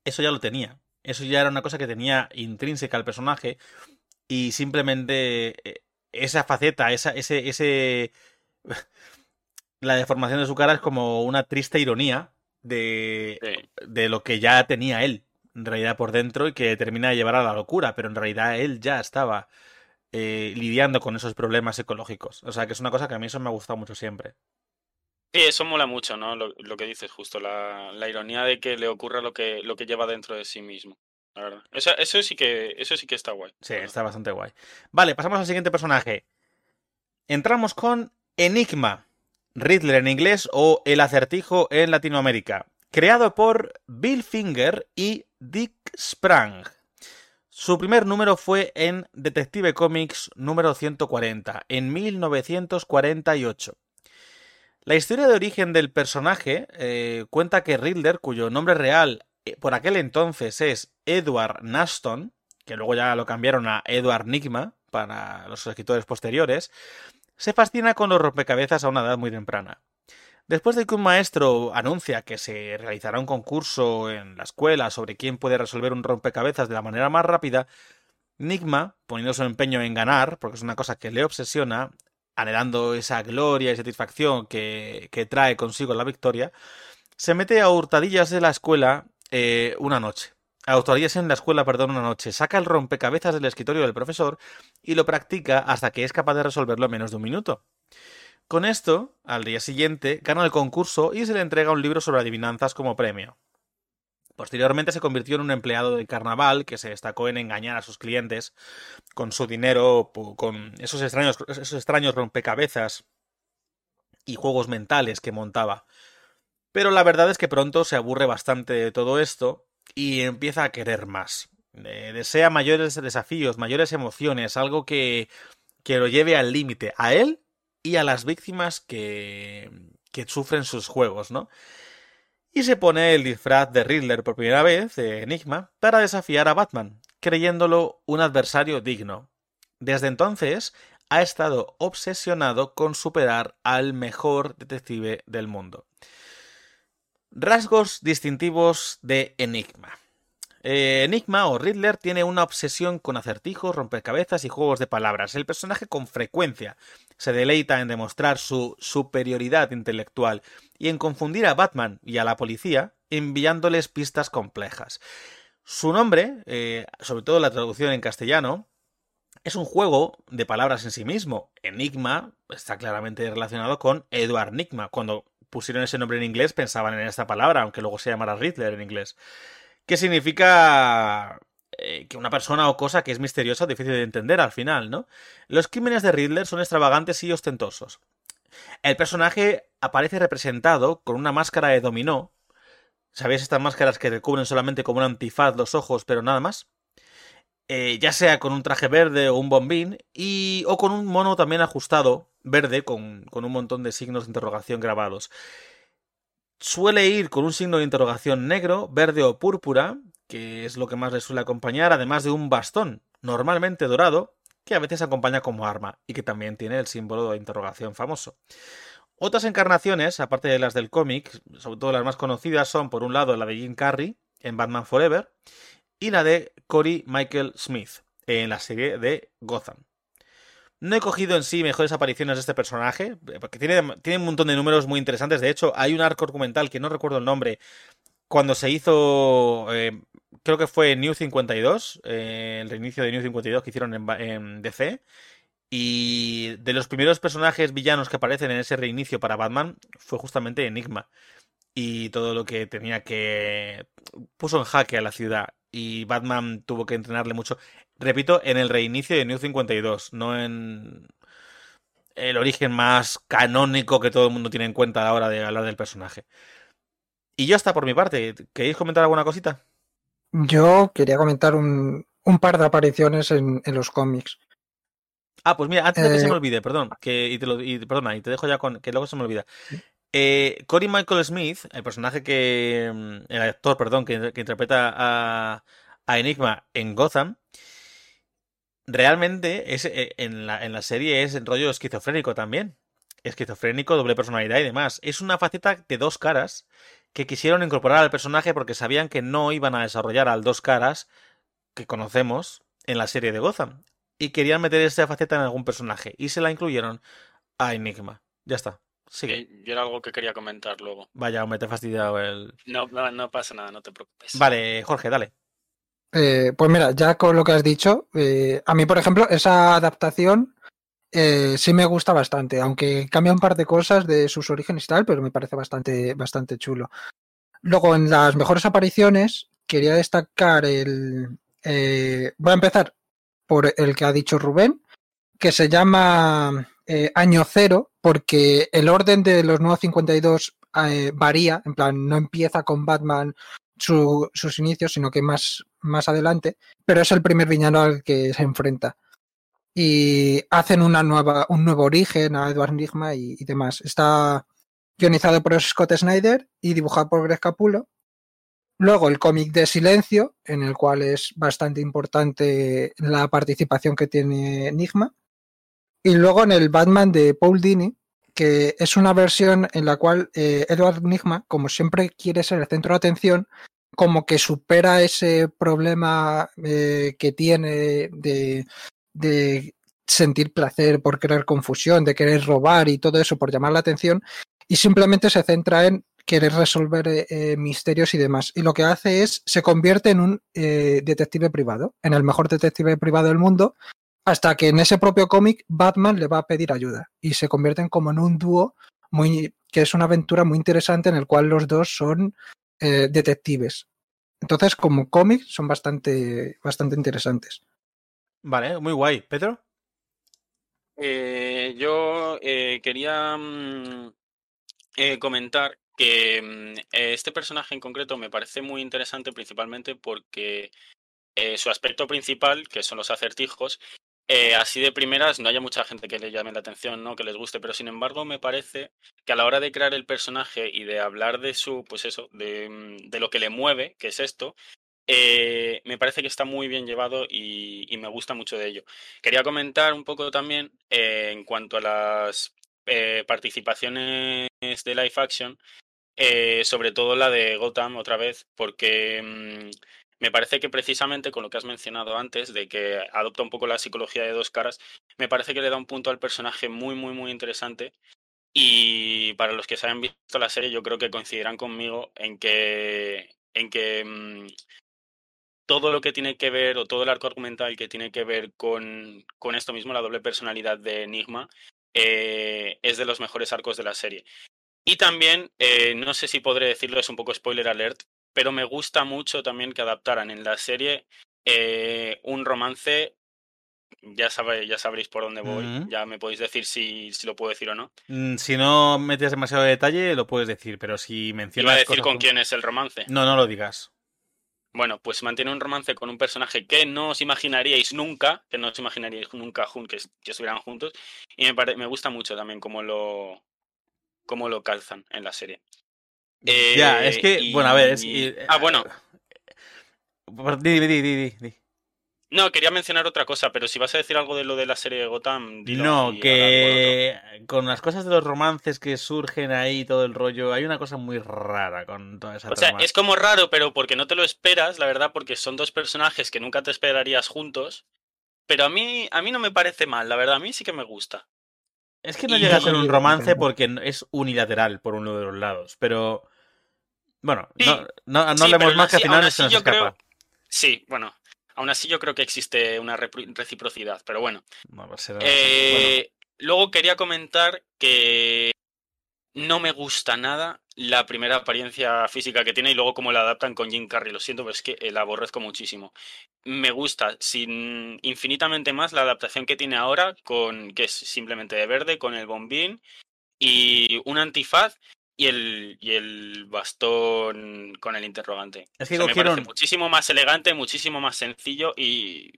Eso ya lo tenía. Eso ya era una cosa que tenía intrínseca al personaje y simplemente eh, esa faceta, esa, ese, ese... La deformación de su cara es como una triste ironía de, Sí. de lo que ya tenía él, en realidad por dentro, y que termina de llevar a la locura, pero en realidad él ya estaba eh, lidiando con esos problemas psicológicos. O sea, que es una cosa que a mí eso me ha gustado mucho siempre. Sí, eso mola mucho, ¿no? Lo, lo que dices justo, la, la ironía de que le ocurra lo que, lo que lleva dentro de sí mismo. La verdad. Eso, eso sí que, eso sí que está guay. Sí, está bastante guay. Vale, pasamos al siguiente personaje. Entramos con Enigma, Riddler en inglés o El acertijo en Latinoamérica, creado por Bill Finger y Dick Sprang. Su primer número fue en Detective Comics número 140, en 1948. La historia de origen del personaje eh, cuenta que Riddler, cuyo nombre real eh, por aquel entonces es Edward Naston, que luego ya lo cambiaron a Edward Nigma para los escritores posteriores, se fascina con los rompecabezas a una edad muy temprana. Después de que un maestro anuncia que se realizará un concurso en la escuela sobre quién puede resolver un rompecabezas de la manera más rápida, Nigma, poniendo su empeño en ganar, porque es una cosa que le obsesiona, anhelando esa gloria y satisfacción que, trae consigo la victoria, se mete a hurtadillas de la escuela eh, una noche. A hurtadillas en la escuela, perdón, una noche. Saca el rompecabezas del escritorio del profesor y lo practica hasta que es capaz de resolverlo en menos de un minuto. Con esto, al día siguiente, gana el concurso y se le entrega un libro sobre adivinanzas como premio. Posteriormente se convirtió en un empleado de carnaval que se destacó en engañar a sus clientes con su dinero, con esos extraños, esos extraños rompecabezas y juegos mentales que montaba. Pero la verdad es que pronto se aburre bastante de todo esto y empieza a querer más. Eh, desea mayores desafíos, mayores emociones, algo que, que lo lleve al límite, a él y a las víctimas que, que sufren sus juegos, ¿no? Y se pone el disfraz de Riddler por primera vez, de Enigma, para desafiar a Batman, creyéndolo un adversario digno. Desde entonces ha estado obsesionado con superar al mejor detective del mundo. Rasgos distintivos de Enigma. Eh, Enigma o Riddler tiene una obsesión con acertijos, rompecabezas y juegos de palabras. El personaje con frecuencia se deleita en demostrar su superioridad intelectual y en confundir a Batman y a la policía enviándoles pistas complejas. Su nombre, eh, sobre todo la traducción en castellano, es un juego de palabras en sí mismo. Enigma está claramente relacionado con Edward Nigma. Cuando pusieron ese nombre en inglés pensaban en esta palabra, aunque luego se llamara Riddler en inglés. Que significa eh, que una persona o cosa que es misteriosa difícil de entender al final, ¿no? Los crímenes de Riddler son extravagantes y ostentosos. El personaje aparece representado con una máscara de dominó. ¿Sabéis estas máscaras que recubren solamente como un antifaz los ojos, pero nada más? eh, ya sea con un traje verde o un bombín, y, o con un mono también ajustado, verde, con, con un montón de signos de interrogación grabados. Suele ir con un signo de interrogación negro, verde o púrpura, que es lo que más le suele acompañar, además de un bastón, normalmente dorado, que a veces acompaña como arma y que también tiene el símbolo de interrogación famoso. Otras encarnaciones, aparte de las del cómic, sobre todo las más conocidas, son por un lado la de Jim Carrey en Batman Forever y la de Cory Michael Smith en la serie de Gotham. No he cogido en sí mejores apariciones de este personaje, porque tiene, tiene un montón de números muy interesantes. De hecho, hay un arco documental que no recuerdo el nombre, cuando se hizo, eh, creo que fue New 52, eh, el reinicio de New 52 que hicieron en, en, DC. Y de los primeros personajes villanos que aparecen en ese reinicio para Batman fue justamente Enigma. Y todo lo que tenía que... puso en jaque a la ciudad. Y Batman tuvo que entrenarle mucho. Repito, en el reinicio de New 52, no en el origen más canónico que todo el mundo tiene en cuenta a la hora de hablar del personaje. Y ya está por mi parte. ¿Queréis comentar alguna cosita? Yo quería comentar un, un par de apariciones en, en, los cómics. Ah, pues mira, antes de que se me olvide, perdón, que, y te lo, y, perdona, y te dejo ya con que luego se me olvida. Eh, Cory Michael Smith, el personaje que. El actor, perdón, que, que interpreta a, a, Enigma en Gotham, realmente es, en, la, en la serie es rollo esquizofrénico también. Esquizofrénico, doble personalidad y demás. Es una faceta de dos caras que quisieron incorporar al personaje porque sabían que no iban a desarrollar al dos caras que conocemos en la serie de Gotham. Y querían meter esa faceta en algún personaje. Y se la incluyeron a Enigma. Ya está. Sigue. Yo era algo que quería comentar luego. Vaya, me te he fastidiado el. No, no, no pasa nada, no te preocupes. Vale, Jorge, dale. Eh, pues mira, ya con lo que has dicho, eh, a mí, por ejemplo, esa adaptación sí me gusta bastante, aunque cambia un par de cosas de sus orígenes y tal, pero me parece bastante, bastante chulo. Luego, en las mejores apariciones, quería destacar el. Eh, voy a empezar por el que ha dicho Rubén, que se llama eh, Año Cero, porque el orden de los nuevos 52 eh, varía, en plan, no empieza con Batman su, sus inicios, sino que más, más adelante, pero es el primer villano al que se enfrenta y hacen una nueva, un nuevo origen a Edward Enigma y, demás. Está guionizado por Scott Snyder y dibujado por Greg Capullo. Luego el cómic de Silencio, en el cual es bastante importante la participación que tiene Enigma. Y luego en el Batman de Paul Dini, que es una versión en la cual eh, Edward Enigma, como siempre quiere ser el centro de atención, como que supera ese problema eh, que tiene de, de sentir placer por querer confusión, de querer robar y todo eso por llamar la atención, y simplemente se centra en querer resolver eh, misterios y demás. Y lo que hace es, se convierte en un eh, detective privado, en el mejor detective privado del mundo, hasta que en ese propio cómic Batman le va a pedir ayuda y se convierten como en un dúo muy que es una aventura muy interesante en el cual los dos son eh, detectives. Entonces, como cómic, son bastante, bastante interesantes. Vale, muy guay. ¿Pedro? Eh, yo eh, quería mmm, eh, comentar que mmm, este personaje en concreto me parece muy interesante principalmente porque eh, su aspecto principal, que son los acertijos, así de primeras no haya mucha gente que le llame la atención, ¿no? Que les guste, pero sin embargo me parece que a la hora de crear el personaje y de hablar de su, pues eso, de, mm, de lo que le mueve, que es esto, eh, me parece que está muy bien llevado y, me gusta mucho de ello. Quería comentar un poco también eh, en cuanto a las eh, participaciones de live action, eh, sobre todo la de Gotham otra vez, porque mmm, me parece que precisamente con lo que has mencionado antes, de que adopta un poco la psicología de dos caras, me parece que le da un punto al personaje muy, muy, muy interesante. Y para los que se hayan visto la serie, yo creo que coincidirán conmigo en que, en que mmm, todo lo que tiene que ver, o todo el arco argumental que tiene que ver con, con esto mismo, la doble personalidad de Enigma, eh, es de los mejores arcos de la serie. Y también, eh, no sé si podré decirlo, es un poco spoiler alert, pero me gusta mucho también que adaptaran en la serie eh, un romance. Ya, sabe, ya sabréis por dónde voy, uh -huh. ya me podéis decir si, si, lo puedo decir o no. Mm, si no metes demasiado detalle, lo puedes decir, pero si mencionas. Iba a decir con quién es el romance. No, no lo digas. Bueno, pues mantiene un romance con un personaje que no os imaginaríais nunca, que no os imaginaríais nunca que, que estuvieran juntos. Y me, me gusta mucho también cómo lo, cómo lo calzan en la serie. ya, es que, Eh, bueno, a ver, es, y- Ah, bueno. Di, di, di, di, di. No, quería mencionar otra cosa, pero si vas a decir algo de lo de la serie de Gotham, dilo No, que con las cosas de los romances que surgen ahí, todo el rollo, hay una cosa muy rara con toda esa. O sea, es como raro, pero porque no te lo esperas, la verdad, porque son dos personajes que nunca te esperarías juntos. Pero a mí, a mí no me parece mal, la verdad, a mí sí que me gusta. Es que no y- llega a ser un romance porque es unilateral por uno de los lados, pero bueno, Sí, no, no, no sí, hablemos más que al final se nos yo creo- escapa. Sí, bueno, aún así yo creo que existe una reciprocidad, pero bueno. No, Eh, Luego quería comentar que no me gusta nada la primera apariencia física que tiene y luego cómo la adaptan con Jim Carrey. Lo siento, pero es que la aborrezco muchísimo. Me gusta sin infinitamente más la adaptación que tiene ahora, con que es simplemente de verde, con el bombín y un antifaz y el, y el bastón con el interrogante. Es que O sea, me cogieron- parece muchísimo más elegante, muchísimo más sencillo y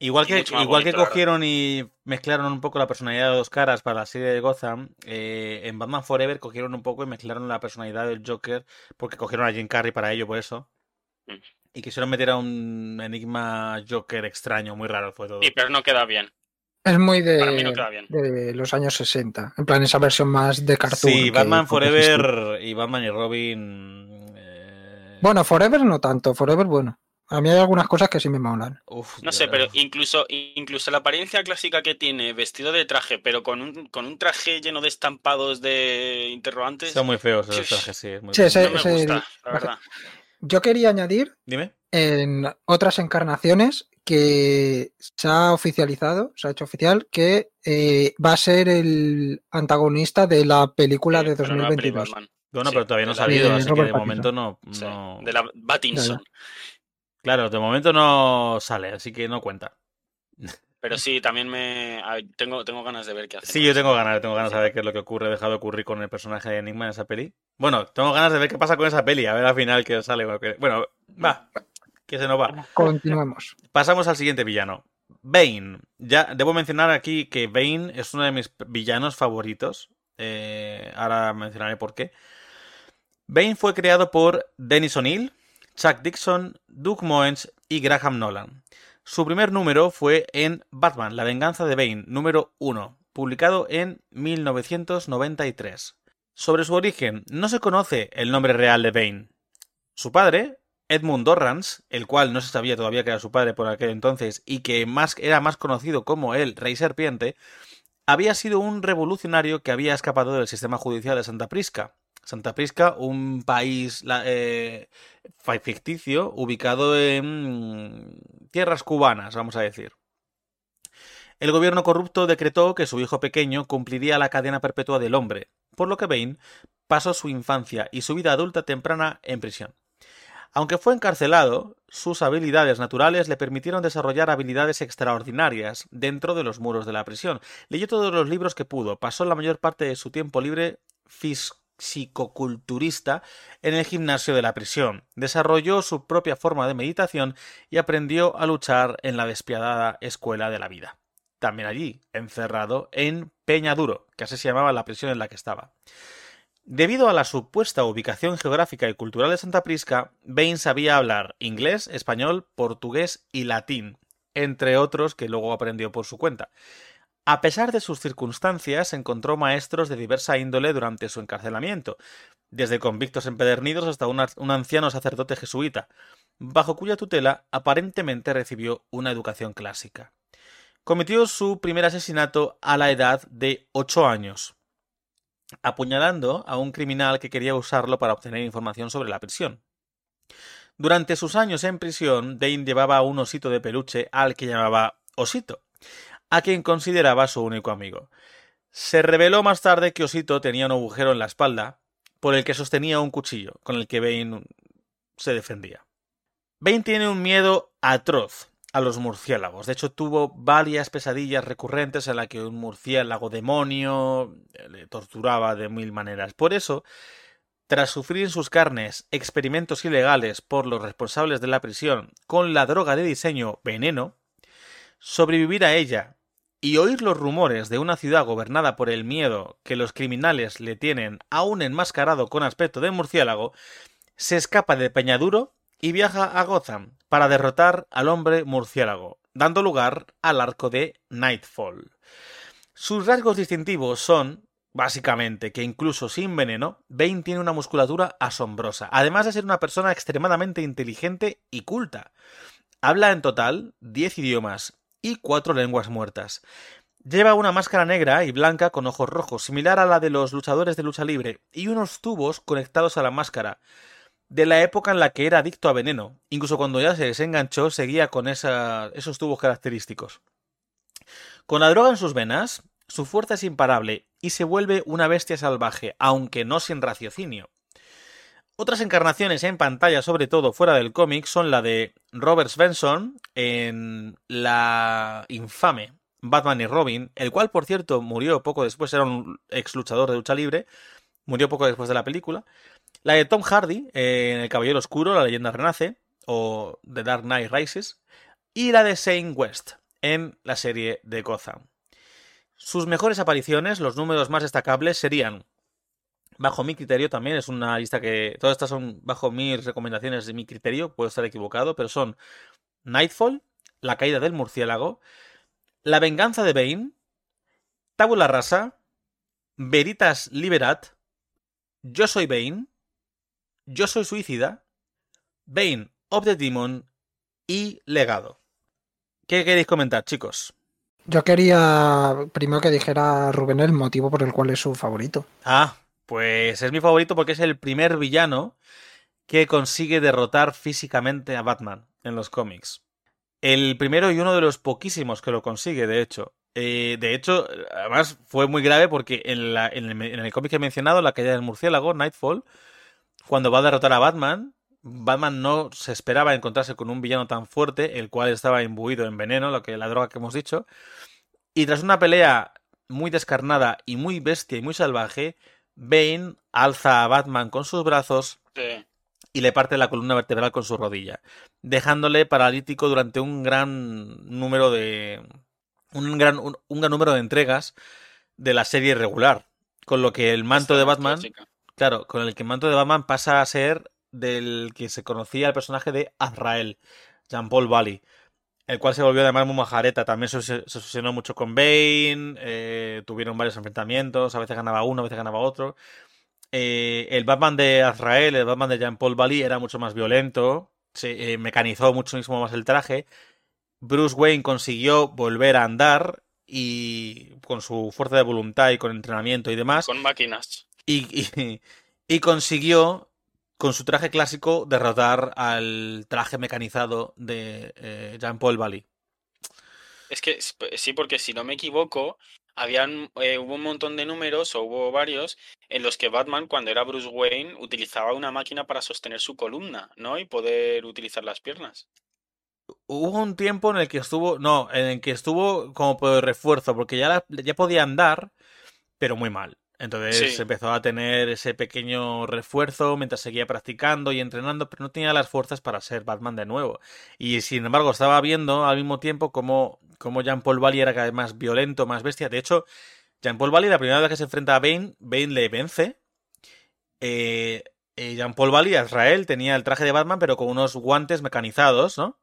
Igual que, igual que cogieron y mezclaron un poco la personalidad de dos caras para la serie de Gotham, eh, en Batman Forever cogieron un poco y mezclaron la personalidad del Joker, porque cogieron a Jim Carrey para ello, por eso. Mm. Y quisieron meter a un enigma Joker extraño, muy raro fue todo. sí, pero no queda bien. Es muy Para mí no de, queda bien. de los años 60. En plan, esa versión más de cartoon. Sí, Batman. Forever y Batman y Robin. eh, Bueno, Forever no tanto. Forever, bueno. A mí hay algunas cosas que sí me molan. uf, No sé, pero incluso, incluso la apariencia clásica que tiene, vestido de traje, pero con un, con un traje lleno de estampados de interrogantes, Son muy feos esos Sí. trajes, sí. es muy Sí, feo. ese- no me ese- gusta, la verdad. Yo quería añadir Dime. en otras encarnaciones que se ha oficializado, se ha hecho oficial, que eh, va a ser el antagonista de la película Sí, de pero no la peli 2022. Batman. Bueno, Sí, pero todavía no ha salido, de así que de Pattinson. momento no. Sí, de la Battinson. Claro, de momento no sale, así que no cuenta. Pero sí, también me tengo, tengo ganas de ver qué hace. Sí, yo tengo ganas, tengo ganas de saber qué es lo que ocurre, dejado de ocurrir con el personaje de Enigma en esa peli. Bueno, tengo ganas de ver qué pasa con esa peli, a ver al final qué sale. Bueno, va, que se nos va. Continuemos. Pasamos al siguiente villano. Bane. Ya debo mencionar aquí que Bane es uno de mis villanos favoritos. Eh, ahora mencionaré por qué. Bane fue creado por Dennis O'Neill, Chuck Dixon, Doug Moens y Graham Nolan. Su primer número fue en Batman, La venganza de Bane, número 1, publicado en 1993. Sobre su origen, no se conoce el nombre real de Bane. Su padre, Edmund Dorrance, el cual no se sabía todavía que era su padre por aquel entonces y que era más conocido como el Rey Serpiente, había sido un revolucionario que había escapado del sistema judicial de Santa Prisca. Santa Prisca, un país eh, ficticio ubicado en tierras cubanas, vamos a decir. El gobierno corrupto decretó que su hijo pequeño cumpliría la cadena perpetua del hombre, por lo que Bane pasó su infancia y su vida adulta temprana en prisión. Aunque fue encarcelado, sus habilidades naturales le permitieron desarrollar habilidades extraordinarias dentro de los muros de la prisión. Leyó todos los libros que pudo, pasó la mayor parte de su tiempo libre fisicoculturista en el gimnasio de la prisión, desarrolló su propia forma de meditación y aprendió a luchar en la despiadada escuela de la vida. También allí, encerrado en Peñaduro, que así se llamaba la prisión en la que estaba. Debido a la supuesta ubicación geográfica y cultural de Santa Prisca, Bain sabía hablar inglés, español, portugués y latín, entre otros que luego aprendió por su cuenta. A pesar de sus circunstancias, encontró maestros de diversa índole durante su encarcelamiento, desde convictos empedernidos hasta un, anciano sacerdote jesuita, bajo cuya tutela aparentemente recibió una educación clásica. Cometió su primer asesinato a la edad de 8 años, apuñalando a un criminal que quería usarlo para obtener información sobre la prisión. Durante sus años en prisión, Dane llevaba un osito de peluche al que llamaba Osito, a quien consideraba su único amigo. Se reveló más tarde que Osito tenía un agujero en la espalda por el que sostenía un cuchillo, con el que Bane se defendía. Bane tiene un miedo atroz a los murciélagos. De hecho, tuvo varias pesadillas recurrentes en las que un murciélago demonio le torturaba de mil maneras. Por eso, tras sufrir en sus carnes experimentos ilegales por los responsables de la prisión con la droga de diseño veneno, sobrevivir a ella y oír los rumores de una ciudad gobernada por el miedo que los criminales le tienen aún enmascarado con aspecto de murciélago, se escapa de Peñaduro y viaja a Gotham para derrotar al hombre murciélago, dando lugar al arco de Nightfall. Sus rasgos distintivos son, básicamente, que incluso sin veneno, Bane tiene una musculatura asombrosa, además de ser una persona extremadamente inteligente y culta. Habla en total 10 idiomas y 4 lenguas muertas. Lleva una máscara negra y blanca con ojos rojos, similar a la de los luchadores de lucha libre, y unos tubos conectados a la máscara, de la época en la que era adicto a veneno. Incluso cuando ya se desenganchó, seguía con esos tubos característicos. Con la droga en sus venas, su fuerza es imparable y se vuelve una bestia salvaje, aunque no sin raciocinio. Otras encarnaciones en pantalla, sobre todo fuera del cómic, son la de Robert Svensson en la infame Batman y Robin, el cual, por cierto, murió poco después, era un ex luchador de lucha libre, murió poco después de la película. La de Tom Hardy en El Caballero Oscuro, La leyenda renace, o The Dark Knight Rises. Y la de Shane West en la serie de Gotham. Sus mejores apariciones, los números más destacables serían, bajo mi criterio también, es una lista que, todas estas son bajo mis recomendaciones de mi criterio, puedo estar equivocado, pero son Nightfall, La caída del murciélago, La venganza de Bane, Tabula rasa, Veritas liberat, Yo soy Bane, Yo soy suicida, Bane of the Demon y Legado. ¿Qué queréis comentar, chicos? Yo quería primero que dijera Rubén el motivo por el cual es su favorito. Ah, pues es mi favorito porque es el primer villano que consigue derrotar físicamente a Batman en los cómics. El primero y uno de los poquísimos que lo consigue, de hecho. Eh, de hecho, además fue muy grave porque en, la, en el, en el cómic que he mencionado, La caída del murciélago, Nightfall, cuando va a derrotar a Batman, Batman no se esperaba encontrarse con un villano tan fuerte, el cual estaba imbuido en veneno, lo que la droga que hemos dicho. Y tras una pelea muy descarnada y muy bestia y muy salvaje, Bane alza a Batman con sus brazos Sí. y le parte la columna vertebral con su rodilla, dejándole paralítico durante un gran número de un gran, un, un gran número de entregas de la serie regular, con lo que el manto Esta de Batman, clásica. Claro, con el que manto de Batman pasa a ser del que se conocía el personaje de Azrael, Jean-Paul Valley, el cual se volvió además muy majareta, también se, se mucho con Bane, eh, tuvieron varios enfrentamientos, a veces ganaba uno, a veces ganaba otro. Eh, el Batman de Azrael, el Batman de Jean-Paul Valley era mucho más violento, se eh, mecanizó muchísimo más el traje. Bruce Wayne consiguió volver a andar y con su fuerza de voluntad y con entrenamiento y demás, Con máquinas. Y, y- y consiguió con su traje clásico derrotar al traje mecanizado de eh, Jean-Paul Valley. Es que sí, porque si no me equivoco, habían eh, hubo un montón de números o hubo varios en los que Batman, cuando era Bruce Wayne, utilizaba una máquina para sostener su columna, ¿no? Y poder utilizar las piernas. Hubo un tiempo en el que estuvo, no, en el que estuvo como por refuerzo, porque ya, la- ya podía andar, pero muy mal. Entonces Sí. empezó a tener ese pequeño refuerzo mientras seguía practicando y entrenando, pero no tenía las fuerzas para ser Batman de nuevo. Y sin embargo, estaba viendo al mismo tiempo cómo, cómo Jean-Paul Valley era cada vez más violento, más bestia. De hecho, Jean-Paul Valley, la primera vez que se enfrenta a Bane, Bane le vence. Eh, eh, Jean-Paul Valley, Azrael, tenía el traje de Batman, pero con unos guantes mecanizados, ¿no?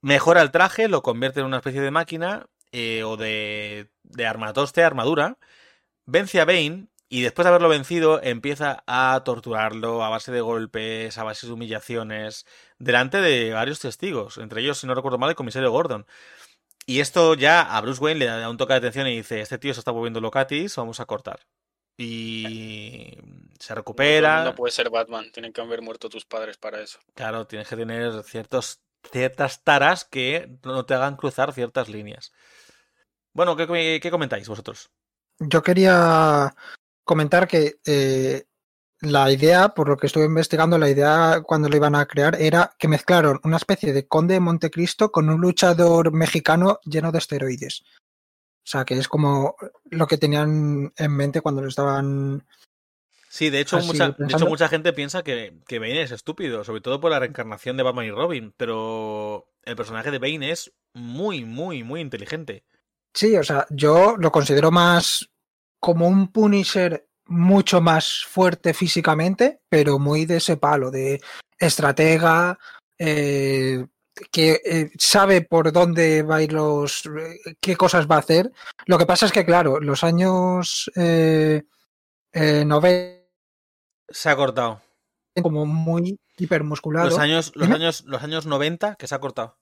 Mejora el traje, lo convierte en una especie de máquina eh, o de, de armatoste, armadura. Vence a Bane y después de haberlo vencido empieza a torturarlo a base de golpes, a base de humillaciones, delante de varios testigos, entre ellos, si no recuerdo mal, el comisario Gordon. Y esto ya a Bruce Wayne le da un toque de atención y dice, este tío se está volviendo locatis, vamos a cortar. Y se No recupera. mundo puede ser Batman, tienen que haber muerto tus padres para eso. Claro, tienes que tener ciertos, ciertas taras que no te hagan cruzar ciertas líneas. Bueno, ¿qué, qué comentáis vosotros? Yo quería comentar que eh, la idea, por lo que estuve investigando, la idea cuando lo iban a crear era que mezclaron una especie de conde de Montecristo con un luchador mexicano lleno de esteroides. O sea, que es como lo que tenían en mente cuando lo estaban Sí, de hecho, mucha, de hecho, mucha gente piensa que, que Bane es estúpido, sobre todo por la reencarnación de Batman y Robin, pero el personaje de Bane es muy, muy, muy inteligente. Sí, o sea, yo lo considero más como un Punisher mucho más fuerte físicamente, pero muy de ese palo, de estratega, eh, que eh, sabe por dónde va a ir los, eh, qué cosas va a hacer. Lo que pasa es que, claro, los años eh, eh, 90 Se ha cortado. como muy hipermusculado. Los años, los años, los años 90 que se ha cortado.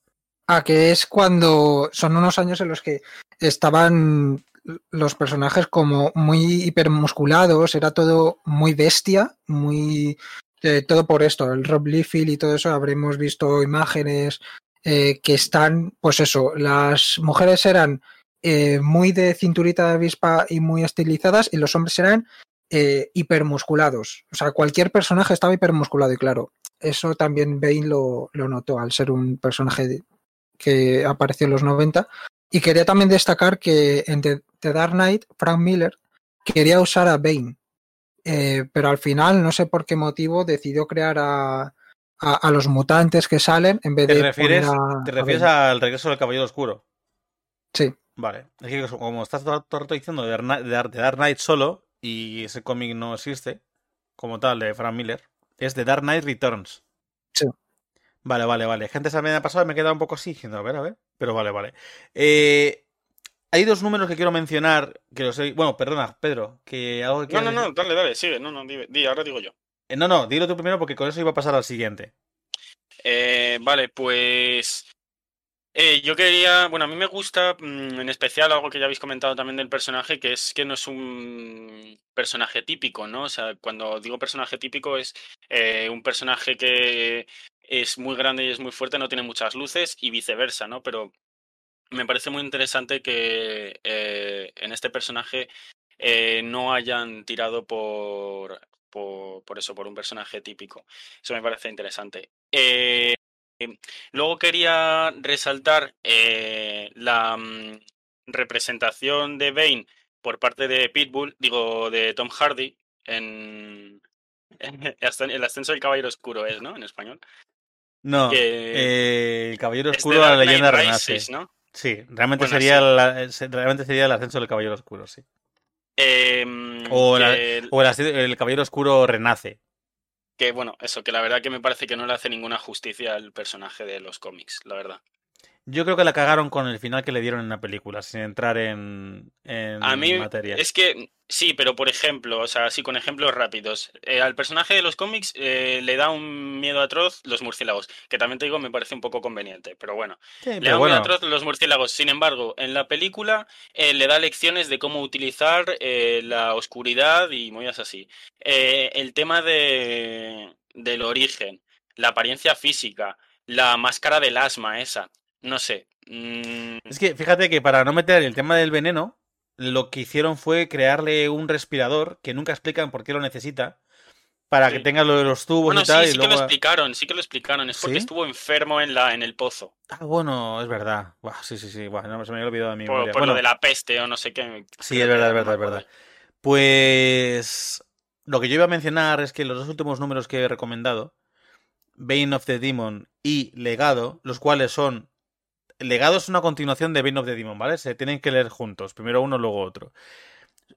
Ah, que es cuando son unos años en los que estaban los personajes como muy hipermusculados, era todo muy bestia, muy eh, todo por esto, el Rob Liefeld y todo eso, habremos visto imágenes eh, que están, pues eso, las mujeres eran eh, muy de cinturita de avispa y muy estilizadas y los hombres eran hipermusculados. O sea, cualquier personaje estaba hipermusculado y claro, eso también Bane lo, lo notó al ser un personaje que apareció en los 90. Y quería también destacar que en The, The Dark Knight, Frank Miller quería usar a Bane, eh, pero al final, no sé por qué motivo, decidió crear a, a, a los mutantes que salen en vez ¿Te de. refieres, a- te refieres al regreso del Caballero Oscuro? Sí, Vale. Es que como estás todo, el rato diciendo de Dark Dark Knight solo, y ese cómic no existe, como tal, de Frank Miller, es The Dark Knight Returns. Sí. Vale, vale, vale. Gente, esa me ha pasado y me he quedado un poco así, diciendo, a ver, a ver. Pero vale, vale. Eh, hay dos números que quiero mencionar, que los he... Bueno, perdona, Pedro, que algo que No, no, decir? no, dale, dale, sigue. No, no, di, di, ahora digo yo. Eh, no, no, dilo tú primero porque con eso iba a pasar al siguiente. Eh, vale, pues yo quería, bueno, a mí me gusta mm, en especial algo que ya habéis comentado también del personaje, que es que no es un personaje típico, ¿no? O sea, cuando digo personaje típico es un personaje que es muy grande y es muy fuerte, no tiene muchas luces y viceversa, ¿no? Pero me parece muy interesante que eh, en este personaje eh, no hayan tirado por, por, por eso, por un personaje típico. Eso me parece interesante. Eh, luego quería resaltar la mm, representación de Bane por parte de Pitbull, digo, de Tom Hardy en El ascenso del caballero oscuro es, ¿no? En español. No, Que- eh, el Caballero Es de Oscuro, la Dark Knight leyenda renace. ¿no? Sí, realmente, Bueno, sería sí. la- realmente sería el ascenso del Caballero Oscuro, sí. Em, O, la- el Caballero Oscuro renace. que bueno, eso, que la verdad que me parece que no le hace ninguna justicia al personaje de los cómics, la verdad. Yo creo que la cagaron con el final que le dieron en la película, sin entrar en, en A mí materia. es que sí, pero por ejemplo, o sea, así con ejemplos rápidos. eh, al personaje de los cómics eh, le da un miedo atroz los murciélagos, que también te digo me parece un poco conveniente, pero bueno. Sí, Le da un miedo atroz los murciélagos. Sin embargo, en la película eh, le da lecciones de cómo utilizar la oscuridad y movidas así. El tema de, del origen, la apariencia física, la máscara del asma esa, no sé. mm, es que fíjate que para no meter el tema del veneno, lo que hicieron fue crearle un respirador que nunca explican por qué lo necesita, para Sí. que tenga lo de los tubos Bueno, y tal. sí, y sí que lo explicaron, sí que lo explicaron. Es porque ¿Sí? estuvo enfermo en la en el pozo. Ah, bueno, es verdad. Buah, sí, sí, sí. Buah, no, se me había olvidado de mi Por, por Bueno, lo de la peste o no sé qué. Sí, es verdad, es verdad, es verdad. Pues lo que yo iba a mencionar es que los dos últimos números que he recomendado, Bane of the Demon y Legado, los cuales son... Legado es una continuación de Bane of the Demon, ¿vale? Se tienen que leer juntos, primero uno, luego otro.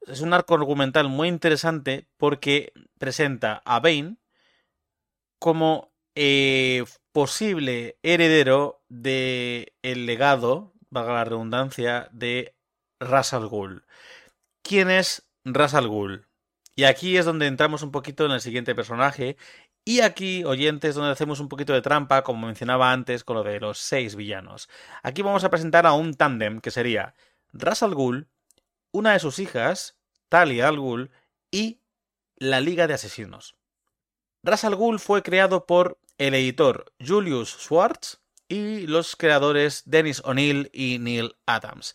Es un arco argumental muy interesante porque presenta a Bane como eh, posible heredero de el legado, valga la redundancia, de Ra's. ¿Quién es Ra's? Y aquí es donde entramos un poquito en el siguiente personaje. Y aquí, oyentes, donde hacemos un poquito de trampa, como mencionaba antes, con lo de los seis villanos. Aquí vamos a presentar a un tándem que sería Ra's al Ghul, una de sus hijas, Talia al Ghul, y la Liga de Asesinos. Ra's al Ghul fue creado por el editor Julius Schwartz y los creadores Dennis O'Neill y Neil Adams.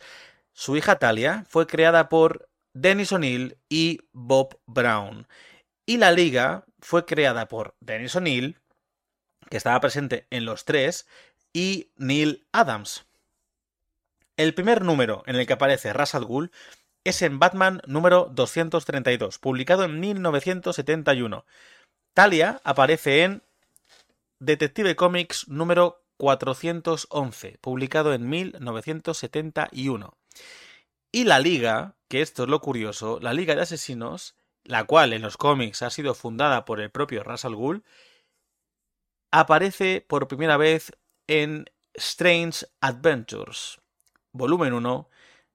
Su hija Talia fue creada por Dennis O'Neill y Bob Brown. Y la liga fue creada por Dennis O'Neill, que estaba presente en los tres, y Neil Adams. El primer número en el que aparece Ra's al Ghul es en Batman número 232, publicado en 1971. Talia aparece en Detective Comics número 411, publicado en 1971. Y la Liga, que esto es lo curioso, la Liga de Asesinos, la cual en los cómics ha sido fundada por el propio Ras al Ghul, aparece por primera vez en Strange Adventures, volumen 1,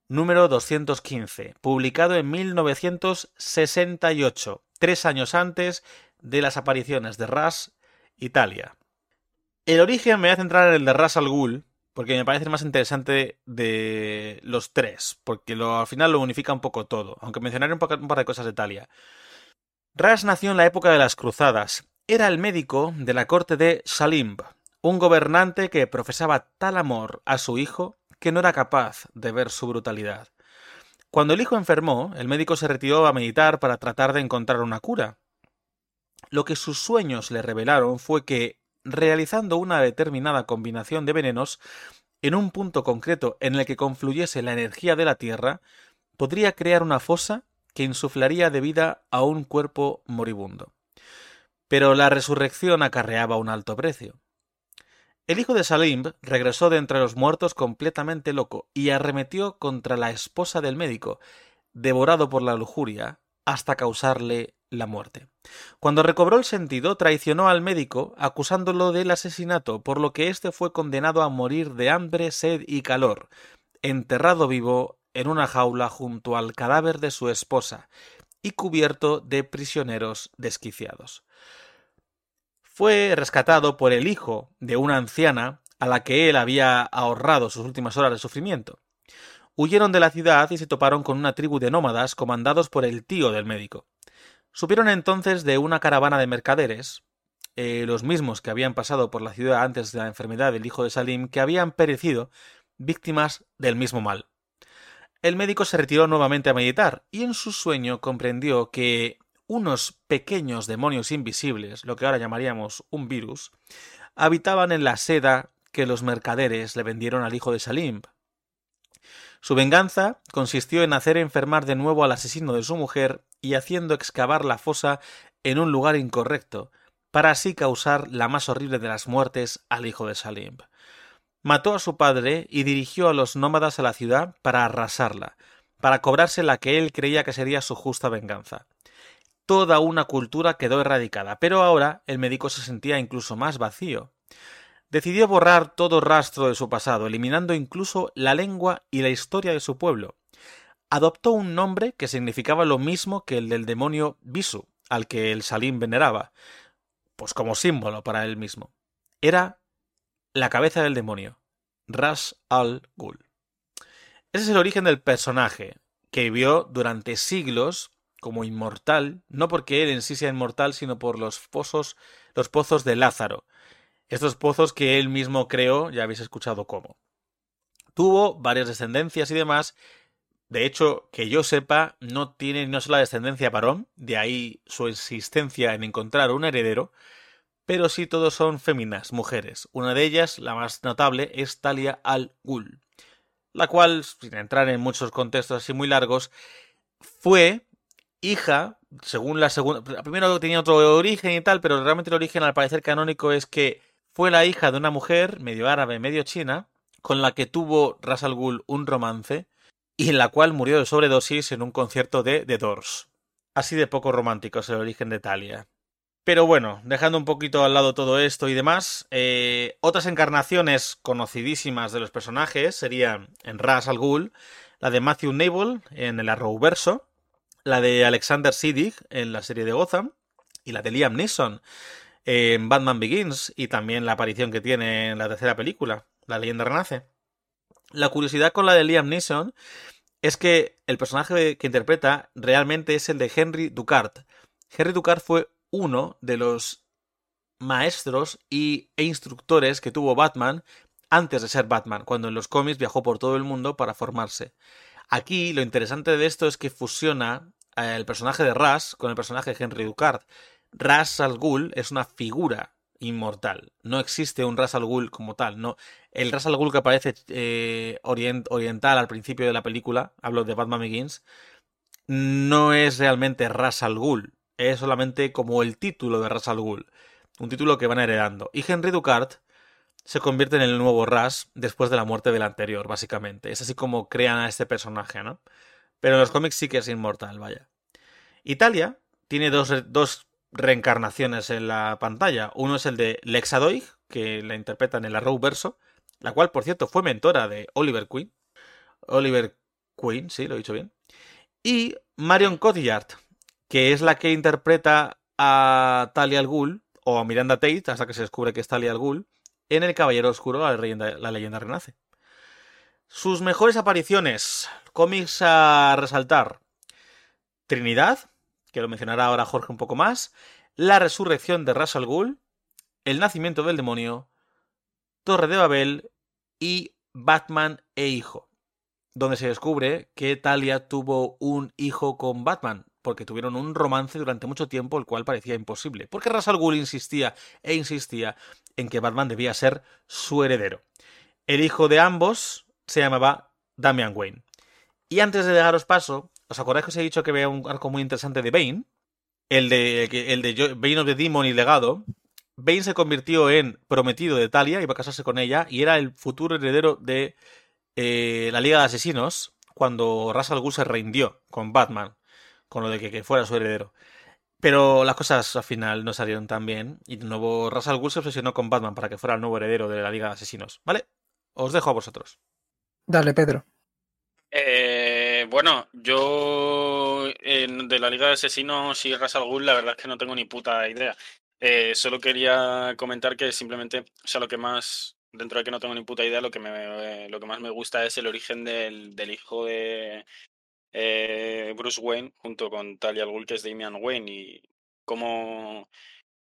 número 215, publicado en 1968, tres años antes de las apariciones de Ras Italia. El origen me voy a centrar en el de Ras al Ghul, porque me parece más interesante de los tres, porque lo, al final lo unifica un poco todo, aunque mencionaré un, un par de cosas de Italia. Ras nació en la época de las Cruzadas. Era el médico de la corte de Salimb, un gobernante que profesaba tal amor a su hijo que no era capaz de ver su brutalidad. Cuando el hijo enfermó, el médico se retiró a meditar para tratar de encontrar una cura. Lo que sus sueños le revelaron fue que, realizando una determinada combinación de venenos, en un punto concreto en el que confluyese la energía de la Tierra, podría crear una fosa que insuflaría de vida a un cuerpo moribundo. Pero la resurrección acarreaba un alto precio. El hijo de Salim regresó de entre los muertos completamente loco y arremetió contra la esposa del médico, devorado por la lujuria, hasta causarle la muerte. Cuando recobró el sentido, traicionó al médico, acusándolo del asesinato, por lo que éste fue condenado a morir de hambre, sed y calor, enterrado vivo en una jaula junto al cadáver de su esposa y cubierto de prisioneros desquiciados fue rescatado por el hijo de una anciana a la que él había ahorrado sus últimas horas de sufrimiento. Huyeron de la ciudad y se toparon con una tribu de nómadas comandados por el tío del médico. Supieron entonces de una caravana de mercaderes, eh, los mismos que habían pasado por la ciudad antes de la enfermedad del hijo de Salim, que habían perecido víctimas del mismo mal. El médico se retiró nuevamente a meditar y en su sueño comprendió que unos pequeños demonios invisibles, lo que ahora llamaríamos un virus, habitaban en la seda que los mercaderes le vendieron al hijo de Salim. Su venganza consistió en hacer enfermar de nuevo al asesino de su mujer y haciendo excavar la fosa en un lugar incorrecto, para así causar la más horrible de las muertes al hijo de Salim. Mató a su padre y dirigió a los nómadas a la ciudad para arrasarla, para cobrarse la que él creía que sería su justa venganza toda una cultura quedó erradicada, pero ahora el médico se sentía incluso más vacío. Decidió borrar todo rastro de su pasado, eliminando incluso la lengua y la historia de su pueblo. Adoptó un nombre que significaba lo mismo que el del demonio Visu, al que el Salim veneraba, pues como símbolo para él mismo. Era la cabeza del demonio, Ras al Ghul. Ese es el origen del personaje, que vivió durante siglos como inmortal, no porque él en sí sea inmortal, sino por los pozos, los pozos de Lázaro. Estos pozos que él mismo creó, ya habéis escuchado cómo. Tuvo varias descendencias y demás. De hecho, que yo sepa, no tiene no sola descendencia varón, de ahí su existencia en encontrar un heredero, pero sí todos son féminas, mujeres. Una de ellas, la más notable, es Talia al Ghul, la cual, sin entrar en muchos contextos así muy largos, fue hija, según la segunda. Primero tenía otro origen y tal, pero realmente el origen al parecer canónico es que fue la hija de una mujer, medio árabe, medio china, con la que tuvo Ras al Ghul un romance y en la cual murió de sobredosis en un concierto de The Doors. Así de poco romántico es el origen de Talia. Pero bueno, dejando un poquito al lado todo esto y demás, eh, otras encarnaciones conocidísimas de los personajes serían en Ras al Ghul, la de Matthew Nable en el Arrowverso, la de Alexander Siddig en la serie de Gotham y la de Liam Neeson en Batman Begins y también la aparición que tiene en la tercera película, La leyenda renace. La curiosidad con la de Liam Neeson es que el personaje que interpreta realmente es el de Henry Ducard. Henry Ducard fue uno de los maestros y, e instructores que tuvo Batman antes de ser Batman, cuando en los cómics viajó por todo el mundo para formarse. Aquí lo interesante de esto es que fusiona el personaje de Ras con el personaje de Henry Ducard. Ras al Ghul es una figura inmortal. No existe un Ras al Ghul como tal. El Ras al Ghul que aparece eh, orient- oriental al principio de la película, hablo de Batman Begins, no es realmente Ras al Ghul. Es solamente como el título de Ras al Ghul. Un título que van heredando. Y Henry Ducart se convierte en el nuevo Ras después de la muerte del anterior, básicamente. Es así como crean a este personaje, ¿no? Pero en los cómics sí que es inmortal, vaya. Italia tiene dos reencarnaciones en la pantalla. Uno es el de Lexa Doig, que la interpreta en el Arrowverso, la cual, por cierto, fue mentora de Oliver Queen. Oliver Queen, sí, lo he dicho bien. Y Marion Cotillard, que es la que interpreta a Talia al Ghul, o a Miranda Tate, hasta que se descubre que es Talia al Ghul, en El Caballero Oscuro, la leyenda renace. Sus mejores apariciones, cómics a resaltar. Trinidad, que lo mencionará ahora Jorge un poco más, La resurrección de Ras al Ghul, El nacimiento del demonio, Torre de Babel y Batman e hijo, donde se descubre que Talia tuvo un hijo con Batman, porque tuvieron un romance durante mucho tiempo, el cual parecía imposible, porque Ras al Ghul insistía e insistía en que Batman debía ser su heredero. El hijo de ambos se llamaba Damian Wayne. Y antes de dejaros paso, ¿os acordáis que os he dicho que veía un arco muy interesante de Bane? El de, el de Bane of the Demon y Legado. Bane se convirtió en prometido de Talia, iba a casarse con ella, y era el futuro heredero de eh, la Liga de Asesinos cuando Ra's al Ghul se rindió con Batman, con lo de que, que fuera su heredero. Pero las cosas al final no salieron tan bien, y de nuevo Ra's al Ghul se obsesionó con Batman para que fuera el nuevo heredero de la Liga de Asesinos. ¿Vale? Os dejo a vosotros. Dale, Pedro. Eh, bueno, yo eh, de la Liga de Asesinos y Ras la verdad es que no tengo ni puta idea. Eh, solo quería comentar que simplemente, o sea, lo que más, dentro de que no tengo ni puta idea, lo que, me, lo que más me gusta es el origen del, del hijo de eh, Bruce Wayne junto con Talia al Ghul, que es Damian Wayne, y cómo,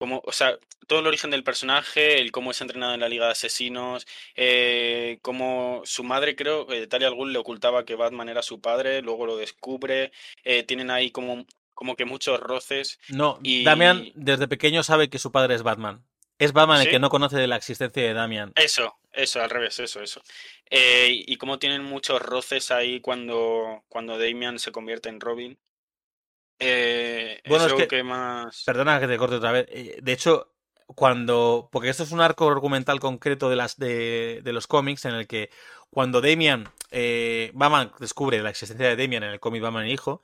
cómo, o sea, todo el origen del personaje, el cómo es entrenado en la Liga de Asesinos, eh, como su madre, creo, eh, Talia al Ghul le ocultaba que Batman era su padre, luego lo descubre, eh, tienen ahí como, como que muchos roces. No, Y- Damian desde pequeño sabe que su padre es Batman. Es Batman el que no conoce de la existencia de Damian. Eso, eso, al revés, eso, eso. Eh, y como tienen muchos roces ahí cuando, cuando Damian se convierte en Robin. Eh, Bueno, es es lo que- más... Perdona que te corte otra vez. Eh, De hecho, cuando. Porque esto es un arco argumental concreto de, las, de, de los cómics en el que cuando Damian. Eh, Batman descubre la existencia de Damian en el cómic Batman e Hijo.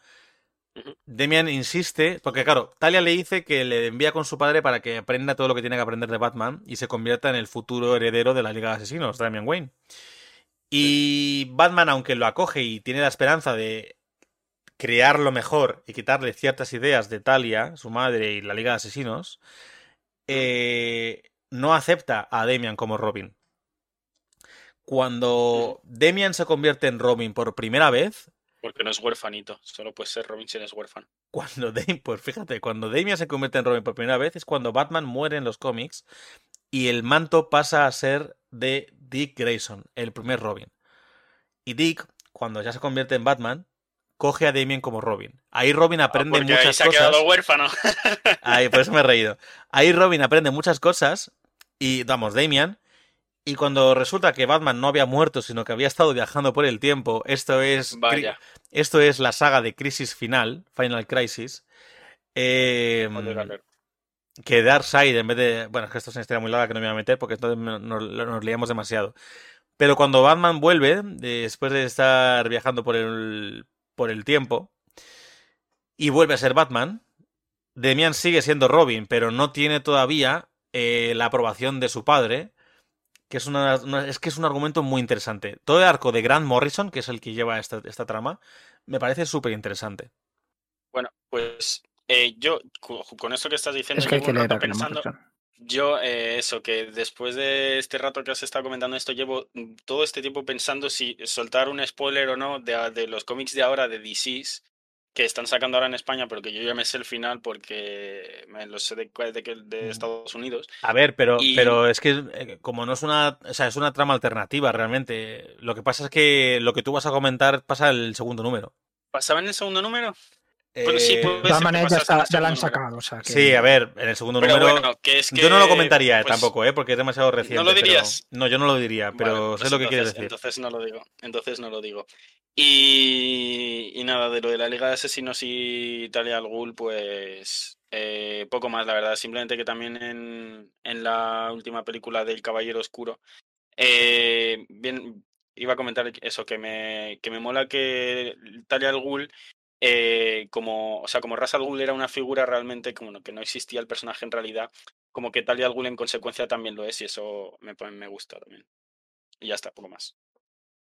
Ujú. Damian insiste, porque claro, Talia le dice que le envía con su padre para que aprenda todo lo que tiene que aprender de Batman y se convierta en el futuro heredero de la Liga de Asesinos, Damian Wayne. Y Batman, aunque lo acoge y tiene la esperanza de crearlo mejor y quitarle ciertas ideas de Talia, su madre y la Liga de Asesinos, eh, no acepta a Damian como Robin. Cuando Damian se convierte en Robin por primera vez, Porque no es huérfanito, solo puede ser Robin si eres huérfano. cuando Dam- pues fíjate, cuando Damian se convierte en Robin por primera vez es cuando Batman muere en los cómics y el manto pasa a ser de Dick Grayson, el primer Robin. Y Dick, cuando ya se convierte en Batman, coge a Damian como Robin. Ahí Robin aprende Ah, Porque ahí muchas se ha cosas. quedado huérfano. Ahí, por eso me he reído. Ahí Robin aprende muchas cosas y, vamos, Damian. Y cuando resulta que Batman no había muerto, sino que había estado viajando por el tiempo, esto es, Vaya, esto es la saga de Crisis Final, Final Crisis. eh, Albert. que Darkseid, en vez de. Bueno, es que esto es una historia muy larga que no me voy a meter porque entonces no- nos, nos liamos demasiado. Pero cuando Batman vuelve, después de estar viajando por el, por el tiempo, y vuelve a ser Batman, Demian sigue siendo Robin, pero no tiene todavía eh, la aprobación de su padre. Que es, una, una- es que es un argumento muy interesante. Todo el arco de Grant Morrison, que es el que lleva esta, esta trama, me parece súper interesante. Bueno, pues eh, yo, con esto que estás diciendo, Es que hay llevo que un leer rato a Grant pensando, Morrison. Yo, eh, eso, que después de este rato que has estado comentando esto, llevo mm, todo este tiempo pensando si soltar un spoiler o no de, de los cómics de ahora de DC's que están sacando ahora en España, pero que yo ya me sé el final porque me lo sé de, de, de Mm. Estados Unidos. A ver, pero, Y- pero es que eh, como no es una, o sea, es una trama alternativa realmente. Lo que pasa es que lo que tú vas a comentar pasa el segundo número. ¿Pasaba en el segundo número? Pero sí, Eh, puede De todas maneras, ya, la han sacado. O sea, que- Sí, a ver, en el segundo Pero número. bueno, que es que, yo no lo comentaría eh, pues, tampoco, ¿eh? Porque es demasiado reciente. ¿No lo pero- dirías? No, yo no lo diría, pero Vale, sé pues lo que quieres decir. Entonces no lo digo. Entonces no lo digo. Y, y nada, de lo de la Liga de Asesinos y Talia al Ghul, pues eh, poco más, la verdad. Simplemente que también en, en la última película del Caballero Oscuro, eh, bien, iba a comentar eso, que me, que me mola que Talia al Ghul, eh, como, o sea, como Ras al Ghul era una figura realmente como que no existía el personaje en realidad, como que Talia al Ghul en consecuencia también lo es y eso me, me gusta también. Y ya está, poco más.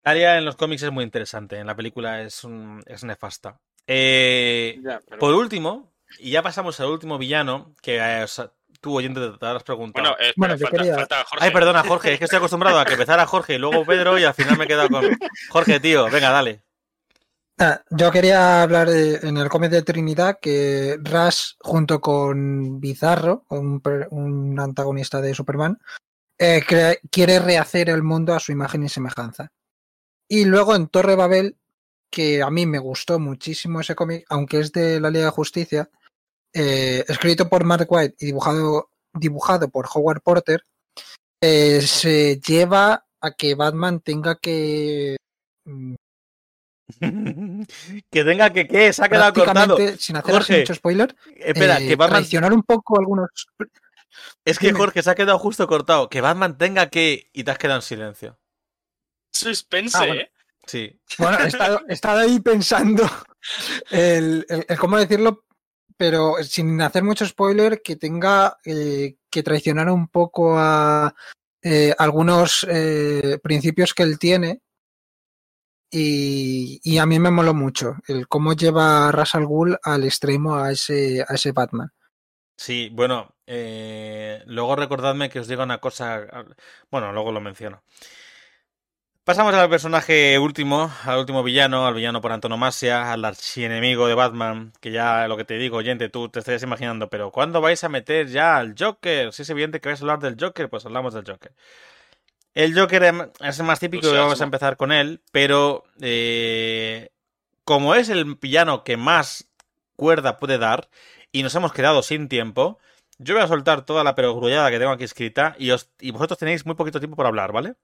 Talia en los cómics es muy interesante, en la película es, un, es nefasta. Eh, Ya, pero- por último, y ya pasamos al último villano, que eh, o sea, tú oyente te habrás preguntado. Bueno, Bueno, espera, falta, quería- falta Jorge. Ay, perdona, Jorge, es que estoy acostumbrado a que empezara Jorge y luego Pedro y al final me he quedado con... Jorge, tío, venga, dale. Ah, yo quería hablar en el cómic de Trinidad que Ras, junto con Bizarro, un, antagonista de Superman, eh, quiere rehacer el mundo a su imagen y semejanza. Y luego en Torre Babel, que a mí me gustó muchísimo ese cómic, aunque es de la Liga de Justicia, eh, escrito por Mark White y dibujado, dibujado por Howard Porter, eh, se lleva a que Batman tenga que mm, que tenga que, ¿qué? Se ha quedado cortado. sin hacer Jorge, mucho spoiler, Espera, eh, que Batman... traicionar un poco algunos. Es que dime. Jorge se ha quedado justo cortado. Que Batman tenga que... Y te has quedado en silencio. Suspense, Ah, bueno. ¿eh? Sí. Bueno, he estado, he estado ahí pensando el, el- el cómo decirlo, pero sin hacer mucho spoiler, que tenga eh, que traicionar un poco a eh, algunos eh, principios que él tiene. Y, a mí me moló mucho el cómo lleva a Ras al Ghul al extremo a ese, a ese Batman. Sí, bueno, eh, luego recordadme que os diga una cosa. Bueno, luego lo menciono. Pasamos al personaje último, al último villano, al villano por antonomasia, al archienemigo de Batman, que ya lo que te digo, oyente, tú te estás imaginando, pero ¿cuándo vais a meter ya al Joker? Si es evidente que vais a hablar del Joker, pues hablamos del Joker. El Joker em- es el más típico y vamos a empezar con él, pero eh, como es el villano que más cuerda puede dar y nos hemos quedado sin tiempo, yo voy a soltar toda la perogrullada que tengo aquí escrita y, os, y vosotros tenéis muy poquito tiempo para hablar, ¿vale?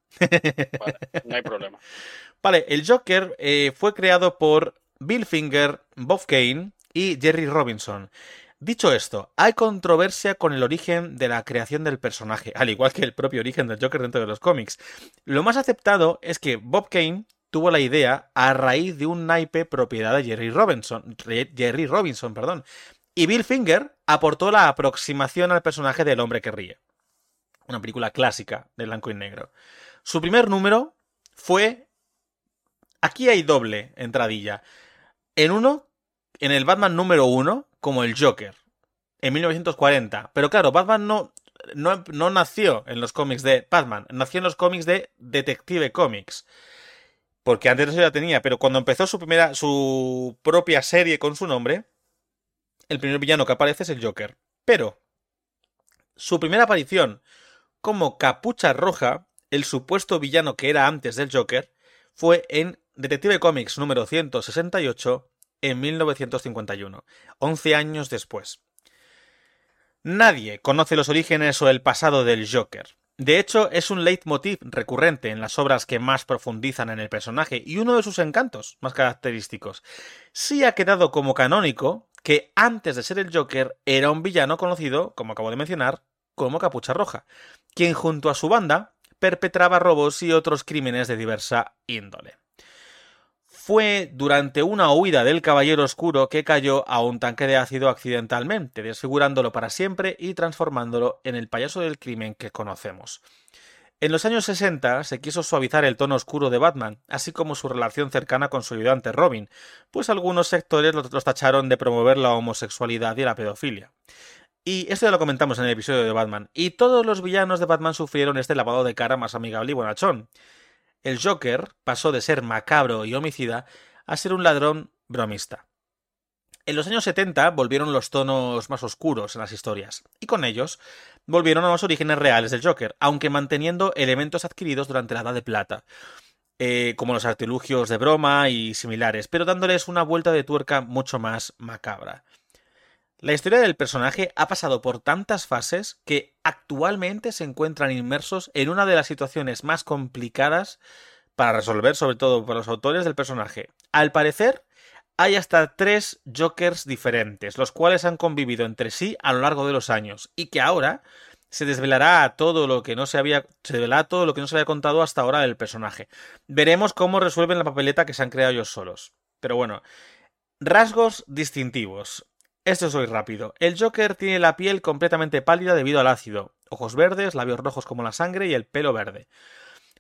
Vale, no hay problema. Vale, el Joker eh, fue creado por Bill Finger, Bob Kane y Jerry Robinson. Dicho esto, hay controversia con el origen de la creación del personaje, al igual que el propio origen del Joker dentro de los cómics. Lo más aceptado es que Bob Kane tuvo la idea a raíz de un naipe propiedad de Jerry Robinson, Jerry Robinson, perdón, y Bill Finger aportó la aproximación al personaje del hombre que ríe. Una película clásica de blanco y negro. Su primer número fue Aquí hay doble entradilla. En uno, en el Batman número uno, como el Joker, en 1940. Pero claro, Batman no, no, no nació en los cómics de Batman, nació en los cómics de Detective Comics. Porque antes eso ya tenía, pero cuando empezó su primera, su propia serie con su nombre, el primer villano que aparece es el Joker. Pero su primera aparición como Capucha Roja, el supuesto villano que era antes del Joker, fue en Detective Comics número 168 en 1951, 11 años después. Nadie conoce los orígenes o el pasado del Joker. De hecho, es un leitmotiv recurrente en las obras que más profundizan en el personaje y uno de sus encantos más característicos. Sí ha quedado como canónico que antes de ser el Joker era un villano conocido, como acabo de mencionar, como Capucha Roja, quien junto a su banda perpetraba robos y otros crímenes de diversa índole. Fue durante una huida del Caballero Oscuro que cayó a un tanque de ácido accidentalmente, desfigurándolo para siempre y transformándolo en el payaso del crimen que conocemos. En los años 60 se quiso suavizar el tono oscuro de Batman, así como su relación cercana con su ayudante Robin, pues algunos sectores los, tacharon de promover la homosexualidad y la pedofilia. Y esto ya lo comentamos en el episodio de Batman. Y todos los villanos de Batman sufrieron este lavado de cara más amigable y bonachón. El Joker pasó de ser macabro y homicida a ser un ladrón bromista. En los años 70 volvieron los tonos más oscuros en las historias, y con ellos volvieron a los orígenes reales del Joker, aunque manteniendo elementos adquiridos durante la Edad de Plata. eh, como los artilugios de broma y similares, pero dándoles una vuelta de tuerca mucho más macabra. La historia del personaje ha pasado por tantas fases que actualmente se encuentran inmersos en una de las situaciones más complicadas para resolver, sobre todo para los autores del personaje. Al parecer, hay hasta tres Jokers diferentes, los cuales han convivido entre sí a lo largo de los años, y que ahora se desvelará todo lo que no se había se todo lo que no se había contado hasta ahora del personaje. Veremos cómo resuelven la papeleta que se han creado ellos solos. Pero bueno, rasgos distintivos. Esto soy rápido. El Joker tiene la piel completamente pálida debido al ácido, ojos verdes, labios rojos como la sangre y el pelo verde.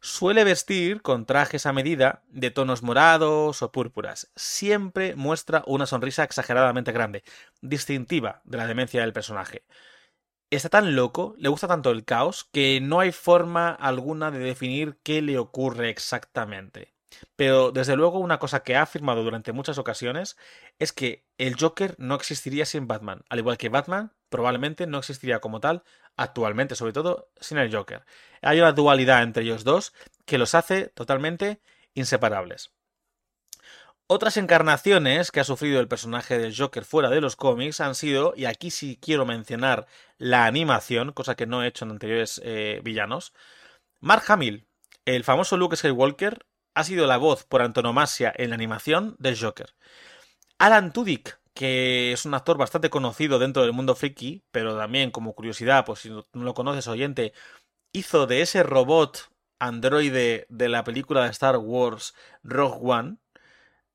Suele vestir con trajes a medida de tonos morados o púrpuras. Siempre muestra una sonrisa exageradamente grande, distintiva de la demencia del personaje está tan loco, le gusta tanto el caos, que no hay forma alguna de definir qué le ocurre exactamente. Pero desde luego una cosa que ha afirmado durante muchas ocasiones es que el Joker no existiría sin Batman, al igual que Batman probablemente no existiría como tal actualmente, sobre todo sin el Joker. Hay una dualidad entre ellos dos que los hace totalmente inseparables. Otras encarnaciones que ha sufrido el personaje del Joker fuera de los cómics han sido, y aquí sí quiero mencionar la animación, cosa que no he hecho en anteriores eh, villanos, Mark Hamill, el famoso Luke Skywalker, ha sido la voz por antonomasia en la animación del Joker. Alan Tudyk, que es un actor bastante conocido dentro del mundo friki, pero también como curiosidad, pues si no lo conoces oyente, hizo de ese robot androide de la película de Star Wars Rogue One,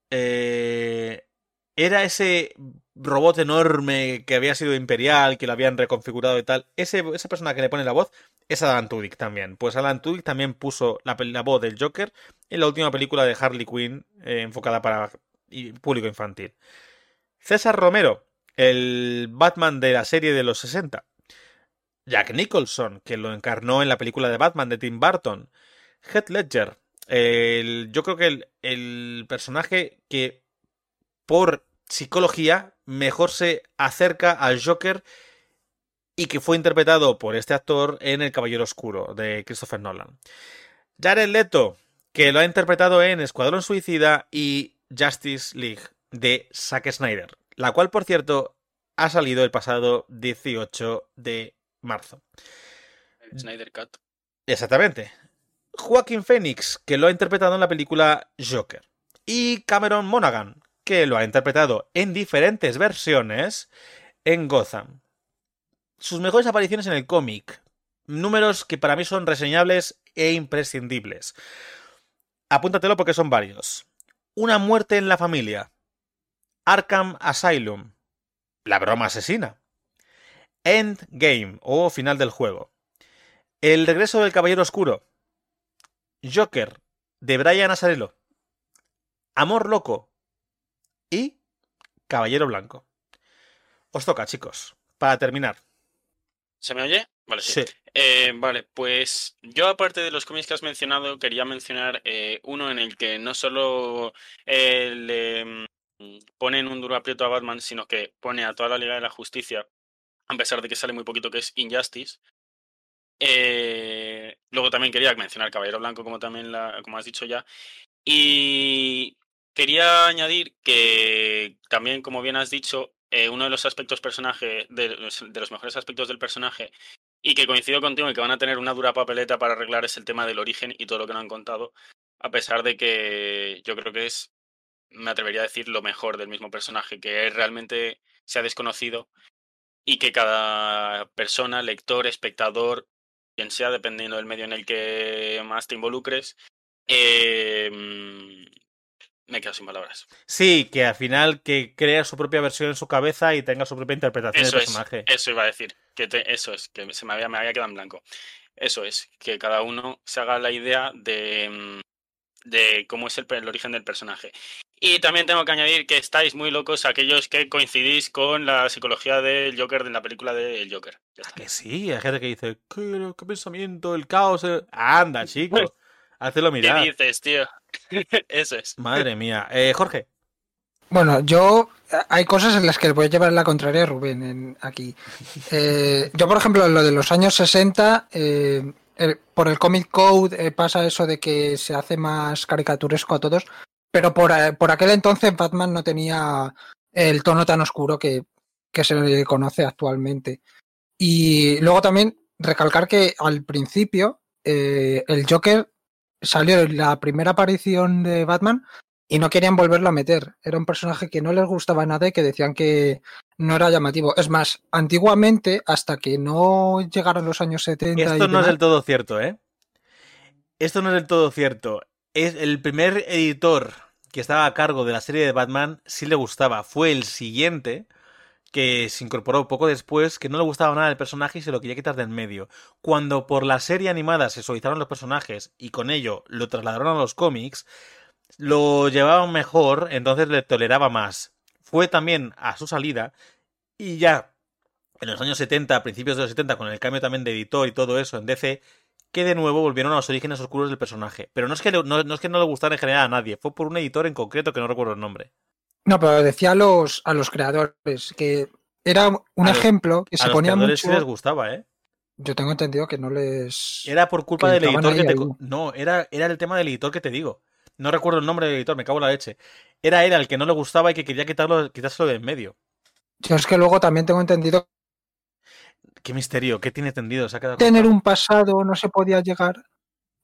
eh, era ese robot enorme que había sido imperial, que lo habían reconfigurado y tal. Ese, esa persona que le pone la voz es Alan Tudyk también. Pues Alan Tudyk también puso la, voz del Joker en la última película de Harley Quinn eh, enfocada para público infantil. César Romero, el Batman de la serie de los 60. Jack Nicholson, que lo encarnó en la película de Batman de Tim Burton. Heath Ledger, yo creo que el, personaje que por psicología mejor se acerca al Joker y que fue interpretado por este actor en El Caballero Oscuro de Christopher Nolan. Jared Leto, que lo ha interpretado en Escuadrón Suicida y Justice League de Zack Snyder, la cual, por cierto, ha salido el pasado 18 de marzo. Snyder Cut. Exactamente. Joaquín Phoenix, que lo ha interpretado en la película Joker. Y Cameron Monaghan, que lo ha interpretado en diferentes versiones en Gotham. Sus mejores apariciones en el cómic. Números que para mí son reseñables e imprescindibles. Apúntatelo porque son varios. Una muerte en la familia. Arkham Asylum. La broma asesina. Endgame o final del juego. El regreso del Caballero Oscuro. Joker, de Brian Asarello. Amor Loco y Caballero Blanco. Os toca, chicos, para terminar. ¿Se me oye? Vale, sí. Eh, vale, pues yo aparte de los cómics que has mencionado, quería mencionar eh, uno en el que no solo eh, le mm, ponen un duro aprieto a Batman, sino que pone a toda la Liga de la Justicia, a pesar de que sale muy poquito, que es Injustice, eh, luego también quería mencionar Caballero Blanco, como también la, como has dicho ya. Y quería añadir que también, como bien has dicho, eh, uno de los aspectos personaje, de los, mejores aspectos del personaje, y que coincido contigo y que van a tener una dura papeleta para arreglar es el tema del origen y todo lo que nos han contado, a pesar de que yo creo que es, me atrevería a decir, lo mejor del mismo personaje, que realmente se ha desconocido y que cada persona, lector, espectador, quien sea, dependiendo del medio en el que más te involucres, eh, me quedo sin palabras. Sí, que al final que crea su propia versión en su cabeza y tenga su propia interpretación del personaje. eso iba a decir, que eso es, que se me había, me había quedado en blanco. Eso es, que cada uno se haga la idea de, mm, de cómo es el, el, origen del personaje. Y también tengo que añadir que estáis muy locos aquellos que coincidís con la psicología del Joker de la película del Joker. Que sí, hay gente que dice, ¿qué, qué pensamiento? El caos. Anda, chico. Hazlo mirar. ¿Qué dices, tío? Eso es. Madre mía. Eh, Jorge. Bueno, yo hay cosas en las que voy a llevar la contraria a Rubén en, aquí. Eh, yo, por ejemplo, lo de los años 60, eh, el- por el Comic Code eh, pasa eso de que se hace más caricaturesco a todos, pero por, eh, por aquel entonces Batman no tenía el tono tan oscuro que, que se le conoce actualmente. Y luego también recalcar que al principio eh, el Joker salió la primera aparición de Batman y no querían volverlo a meter. Era un personaje que no les gustaba nada y que decían que no era llamativo. Es más, antiguamente, hasta que no llegaron los años 70 y Esto no es del todo cierto, ¿eh? Esto no es del todo cierto. Es el primer editor que estaba a cargo de la serie de Batman sí le gustaba. Fue el siguiente que se incorporó poco después, que no le gustaba nada el personaje y se lo quería quitar del medio. Cuando por la serie animada se suavizaron los personajes y con ello lo trasladaron a los cómics, lo llevaban mejor, entonces le toleraba más. Fue también a su salida y ya en los años 70, a principios de los 70, con el cambio también de editor y todo eso en DC, que de nuevo volvieron a los orígenes oscuros del personaje. Pero no es que, no, no es que no le gustara en general a nadie, fue por un editor en concreto que no recuerdo el nombre. No, pero decía a los, a los creadores que era un A ejemplo que a se los ponía mucho. sí les gustaba, ¿eh? Yo tengo entendido que no les. Era por culpa del editor que te... ahí. No, era, era el tema del editor que te digo. No recuerdo el nombre del editor, me cago en la leche. Era él el que no le gustaba y que quería quitarlo, quitárselo de en medio. Yo es que luego también tengo entendido Qué misterio, qué tiene tendido. Se ha quedado tener un pasado no se podía llegar.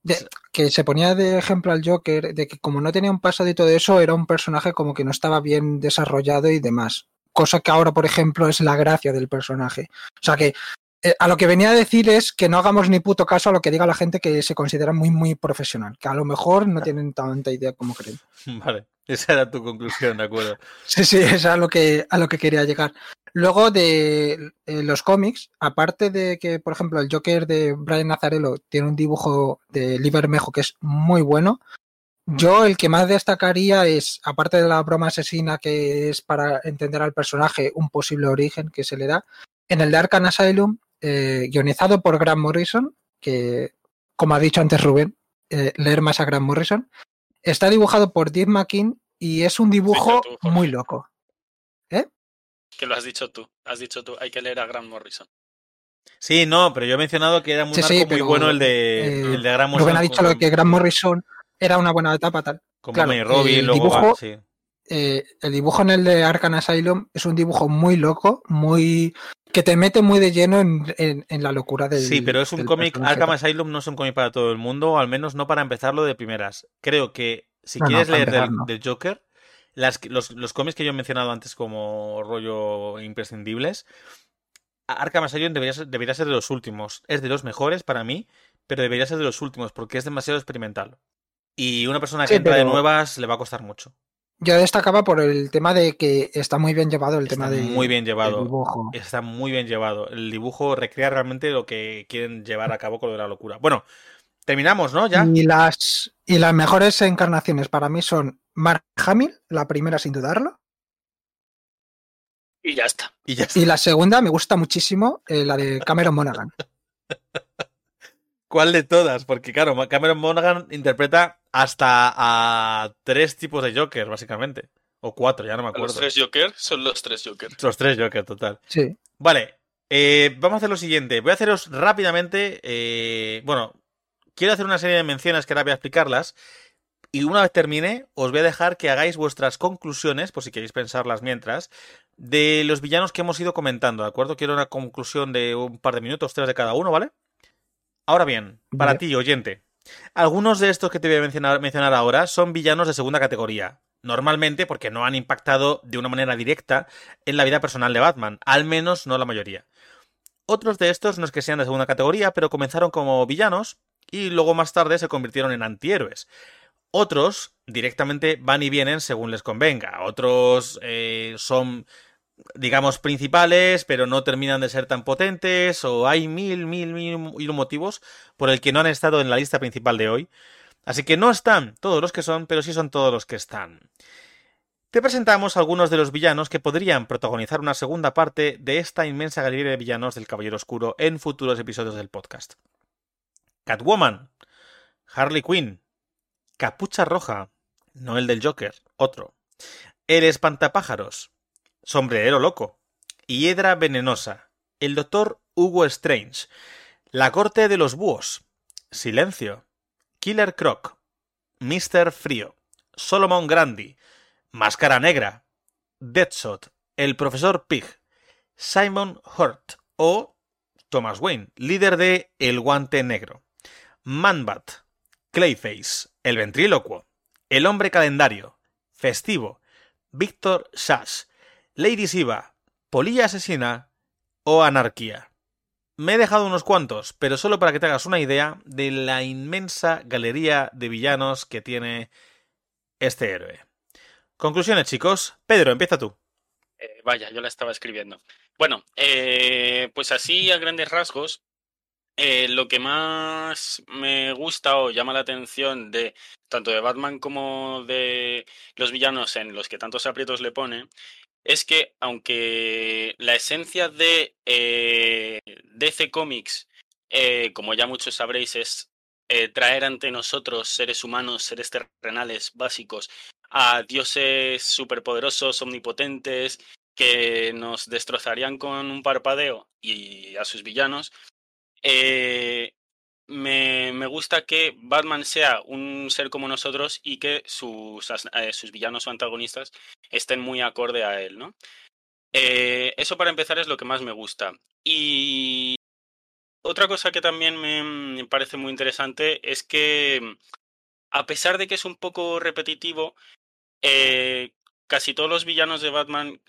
De- que se ponía de ejemplo al Joker, de que como no tenía un pasado y todo eso, era un personaje como que no estaba bien desarrollado y demás. Cosa que ahora, por ejemplo, es la gracia del personaje. O sea que eh, a lo que venía a decir es que no hagamos ni puto caso a lo que diga la gente que se considera muy, muy profesional, que a lo mejor no tienen tanta idea como creen. Vale, esa era tu conclusión, de acuerdo. Sí, sí, es a lo que, a lo que quería llegar. Luego de eh, los cómics, aparte de que, por ejemplo, el Joker de Brian Nazarello tiene un dibujo de Lee que es muy bueno, yo el que más destacaría es, aparte de la broma asesina que es para entender al personaje un posible origen que se le da, en el de Arkham Asylum, eh, guionizado por Grant Morrison, que, como ha dicho antes Rubén, eh, leer más a Grant Morrison, está dibujado por Dave McKean y es un dibujo tú, muy loco. Que lo has dicho tú. Has dicho tú, hay que leer a Grant Morrison. Sí, no, pero yo he mencionado que era un Sí, arco sí, muy pero, bueno el de, eh, el de Gran Rubén ha dicho lo que Grant Morrison era una buena etapa tal. Como claro, Robin, el luego dibujo- va, sí. Eh, el dibujo en el de Arkham Asylum es un dibujo muy loco, muy que te mete muy de lleno en, en- en la locura del Sí, pero es un cómic. Arkham Asylum no es un cómic para todo el mundo, o al menos no para empezarlo de primeras. Creo que si No, quieres leer del, empezar, no. del Joker, las, los, los cómics que yo he mencionado antes como rollo imprescindibles, Arkham Asylum debería ser, debería ser de los últimos. Es de los mejores para mí, pero debería ser de los últimos porque es demasiado experimental. Y una persona que Sí, entra de nuevas le va a costar mucho. Yo destacaba por el tema de que está muy bien llevado el Está tema de muy bien llevado. del dibujo. Está muy bien llevado. El dibujo recrea realmente lo que quieren llevar a cabo con lo de la locura. Bueno, terminamos, ¿no? Ya. Y las y las mejores encarnaciones para mí son Mark Hamill, la primera sin dudarlo, Y ya está. Y ya está. y la segunda me gusta muchísimo, eh, la de Cameron Monaghan. ¿Cuál de todas? Porque claro, Cameron Monaghan interpreta hasta a tres tipos de Joker, básicamente. O cuatro, ya no me Los acuerdo. tres Joker son los tres Joker. Los tres Joker, total. Sí. Vale, eh, vamos a hacer lo siguiente. Voy a haceros rápidamente. eh, bueno, quiero hacer una serie de menciones que ahora voy a explicarlas. Y una vez termine, os voy a dejar que hagáis vuestras conclusiones, por si queréis pensarlas mientras, de los villanos que hemos ido comentando, ¿de acuerdo? Quiero una conclusión de un par de minutos, tres de cada uno, ¿vale? Ahora bien, para Vale. ti, oyente, algunos de estos que te voy a mencionar, mencionar ahora son villanos de segunda categoría. Normalmente porque no han impactado de una manera directa en la vida personal de Batman, al menos no la mayoría. Otros de estos no es que sean de segunda categoría, pero comenzaron como villanos y luego más tarde se convirtieron en antihéroes. Otros directamente van y vienen según les convenga. Otros eh, son, digamos, principales, pero no terminan de ser tan potentes. O hay mil, mil, mil motivos por el que no han estado en la lista principal de hoy. Así que no están todos los que son, pero sí son todos los que están. Te presentamos algunos de los villanos que podrían protagonizar una segunda parte de esta inmensa galería de villanos del Caballero Oscuro en futuros episodios del podcast. Catwoman, Harley Quinn, Capucha Roja, no el del Joker, otro. El Espantapájaros, Sombrerero Loco, Hiedra Venenosa, el Doctor Hugo Strange, La Corte de los Búhos, Silencio, Killer Croc, Mr. Frío, Solomon Grandi, Máscara Negra, Deadshot, El Profesor Pig, Simon Hurt o Thomas Wayne, líder de El Guante Negro, Manbat, Clayface, El Ventrílocuo, El Hombre Calendario, Festivo, Víctor Sash, Lady Siva, Polilla Asesina o Anarquía. Me he dejado unos cuantos, pero solo para que te hagas una idea de la inmensa galería de villanos que tiene este héroe. Conclusiones, chicos. Pedro, empieza tú. Eh, vaya, yo la estaba escribiendo. Bueno, eh, pues así a grandes rasgos, eh, lo que más me gusta o llama la atención de tanto de Batman como de los villanos en los que tantos aprietos le pone, es que aunque la esencia de eh, DC Comics, eh, como ya muchos sabréis, es eh, traer ante nosotros, seres humanos, seres terrenales básicos, a dioses superpoderosos, omnipotentes, que nos destrozarían con un parpadeo y a sus villanos, eh, me, me gusta que Batman sea un ser como nosotros y que sus, eh, sus villanos o antagonistas estén muy acorde a él, ¿no? Eh, eso para empezar es lo que más me gusta. Y otra cosa que también me, parece muy interesante es que, a pesar de que es un poco repetitivo, eh, casi todos los villanos de Batman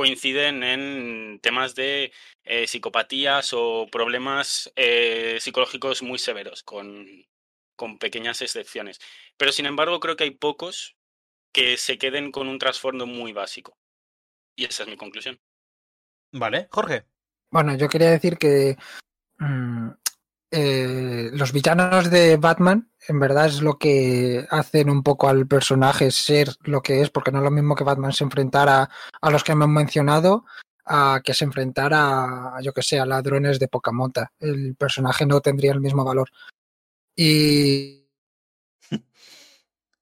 coinciden en temas de eh, psicopatías o problemas eh, psicológicos muy severos, con, con pequeñas excepciones. Pero sin embargo, creo que hay pocos que se queden con un trasfondo muy básico. Y esa es mi conclusión. Vale, Jorge. Bueno, yo quería decir que mm, eh, los villanos de Batman en verdad es lo que hacen un poco al personaje ser lo que es, porque no es lo mismo que Batman se enfrentara a los que hemos mencionado a que se enfrentara, yo que sé, a ladrones de poca monta. El personaje no tendría el mismo valor. Y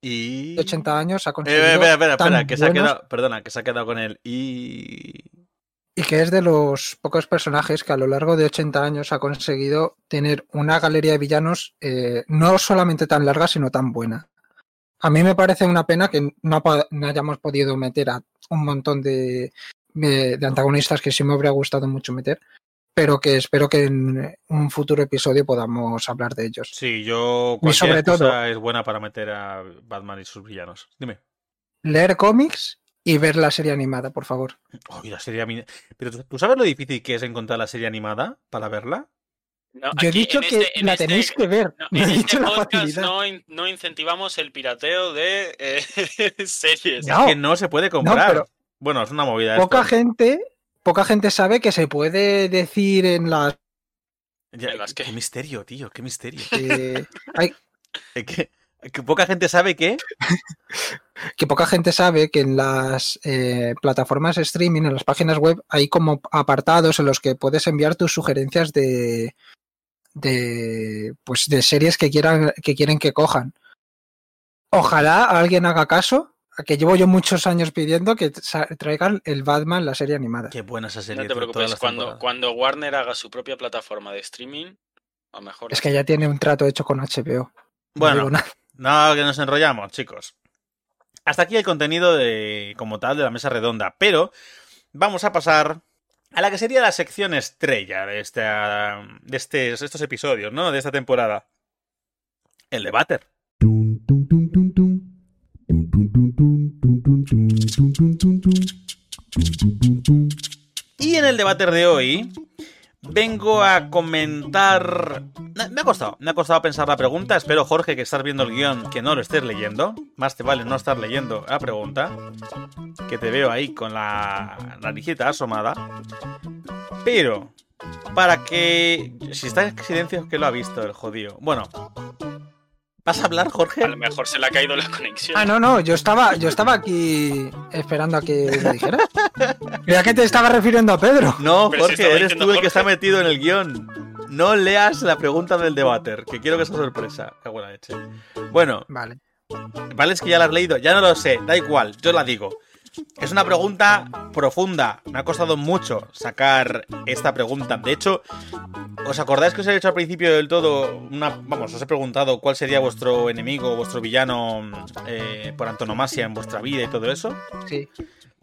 Y... de 80 años ha Eh, conseguido espera, espera, espera, que se ha quedado, perdona, que se ha quedado con él. Y... y que es de los pocos personajes que a lo largo de 80 años ha conseguido tener una galería de villanos eh, no solamente tan larga, sino tan buena. A mí me parece una pena que no, hayamos podido meter a un montón de, de- de antagonistas que sí me habría gustado mucho meter, pero que espero que en un futuro episodio podamos hablar de ellos. Sí, yo Y sobre todo- es buena para meter a Batman y sus villanos. Dime. Leer cómics y ver la serie animada, por favor. Oh, la serie Pero ¿tú- ¿tú sabes lo difícil que es encontrar la serie animada para verla? No, Yo he aquí, dicho que este- la este- tenéis que ver. no, he en dicho este la podcast no, in- no incentivamos el pirateo de eh, series. No, que no se puede comprar. pero- Bueno, es una movida poca esto. gente, poca gente sabe que se puede decir en las Ya, ¿En las qué? qué? misterio, tío, qué misterio. eh, hay, Eh, que, poca gente sabe que... que poca gente sabe que en las eh, plataformas de streaming, en las páginas web, hay como apartados en los que puedes enviar tus sugerencias de de pues de series que quieran que quieren que cojan. Ojalá alguien haga caso, a que llevo yo muchos años pidiendo que traigan el Batman la serie animada. Qué buena esa serie. No te preocupes, cuando, cuando Warner haga su propia plataforma de streaming, a lo mejor. Es que ya tiene un trato hecho con HBO. No Bueno, digo nada. No, que nos enrollamos, chicos. Hasta aquí el contenido de, como tal de la mesa redonda, pero vamos a pasar a la que sería la sección estrella de, esta, de estos episodios, ¿no? De esta temporada. El de Butter. Y en el debate de hoy vengo a comentar... Me ha costado, me ha costado pensar la pregunta. Espero, Jorge, que estás viendo el guion, que no lo estés leyendo. Más te vale no estar leyendo la pregunta. Que te veo ahí con la narijita asomada. Pero, para que... Si está en silencio, que lo ha visto el jodido. Bueno. ¿Vas a hablar, Jorge? A lo mejor se le ha caído la conexión. Ah, no, no, yo estaba, yo estaba aquí esperando a que me dijeras. Mira que te estaba refiriendo a Pedro. No, Pero Jorge, eres tú el que está metido en el guion. No leas la pregunta del debater, que quiero que sea sorpresa. Qué buena leche. Bueno, Vale. vale, es que ya la has leído, ya no lo sé, da igual, yo la digo. Es una pregunta profunda. Me ha costado mucho sacar esta pregunta. De hecho, ¿os acordáis que os he dicho al principio del todo? Una, vamos, os he preguntado cuál sería vuestro enemigo, vuestro villano eh, por antonomasia en vuestra vida y todo eso. Sí.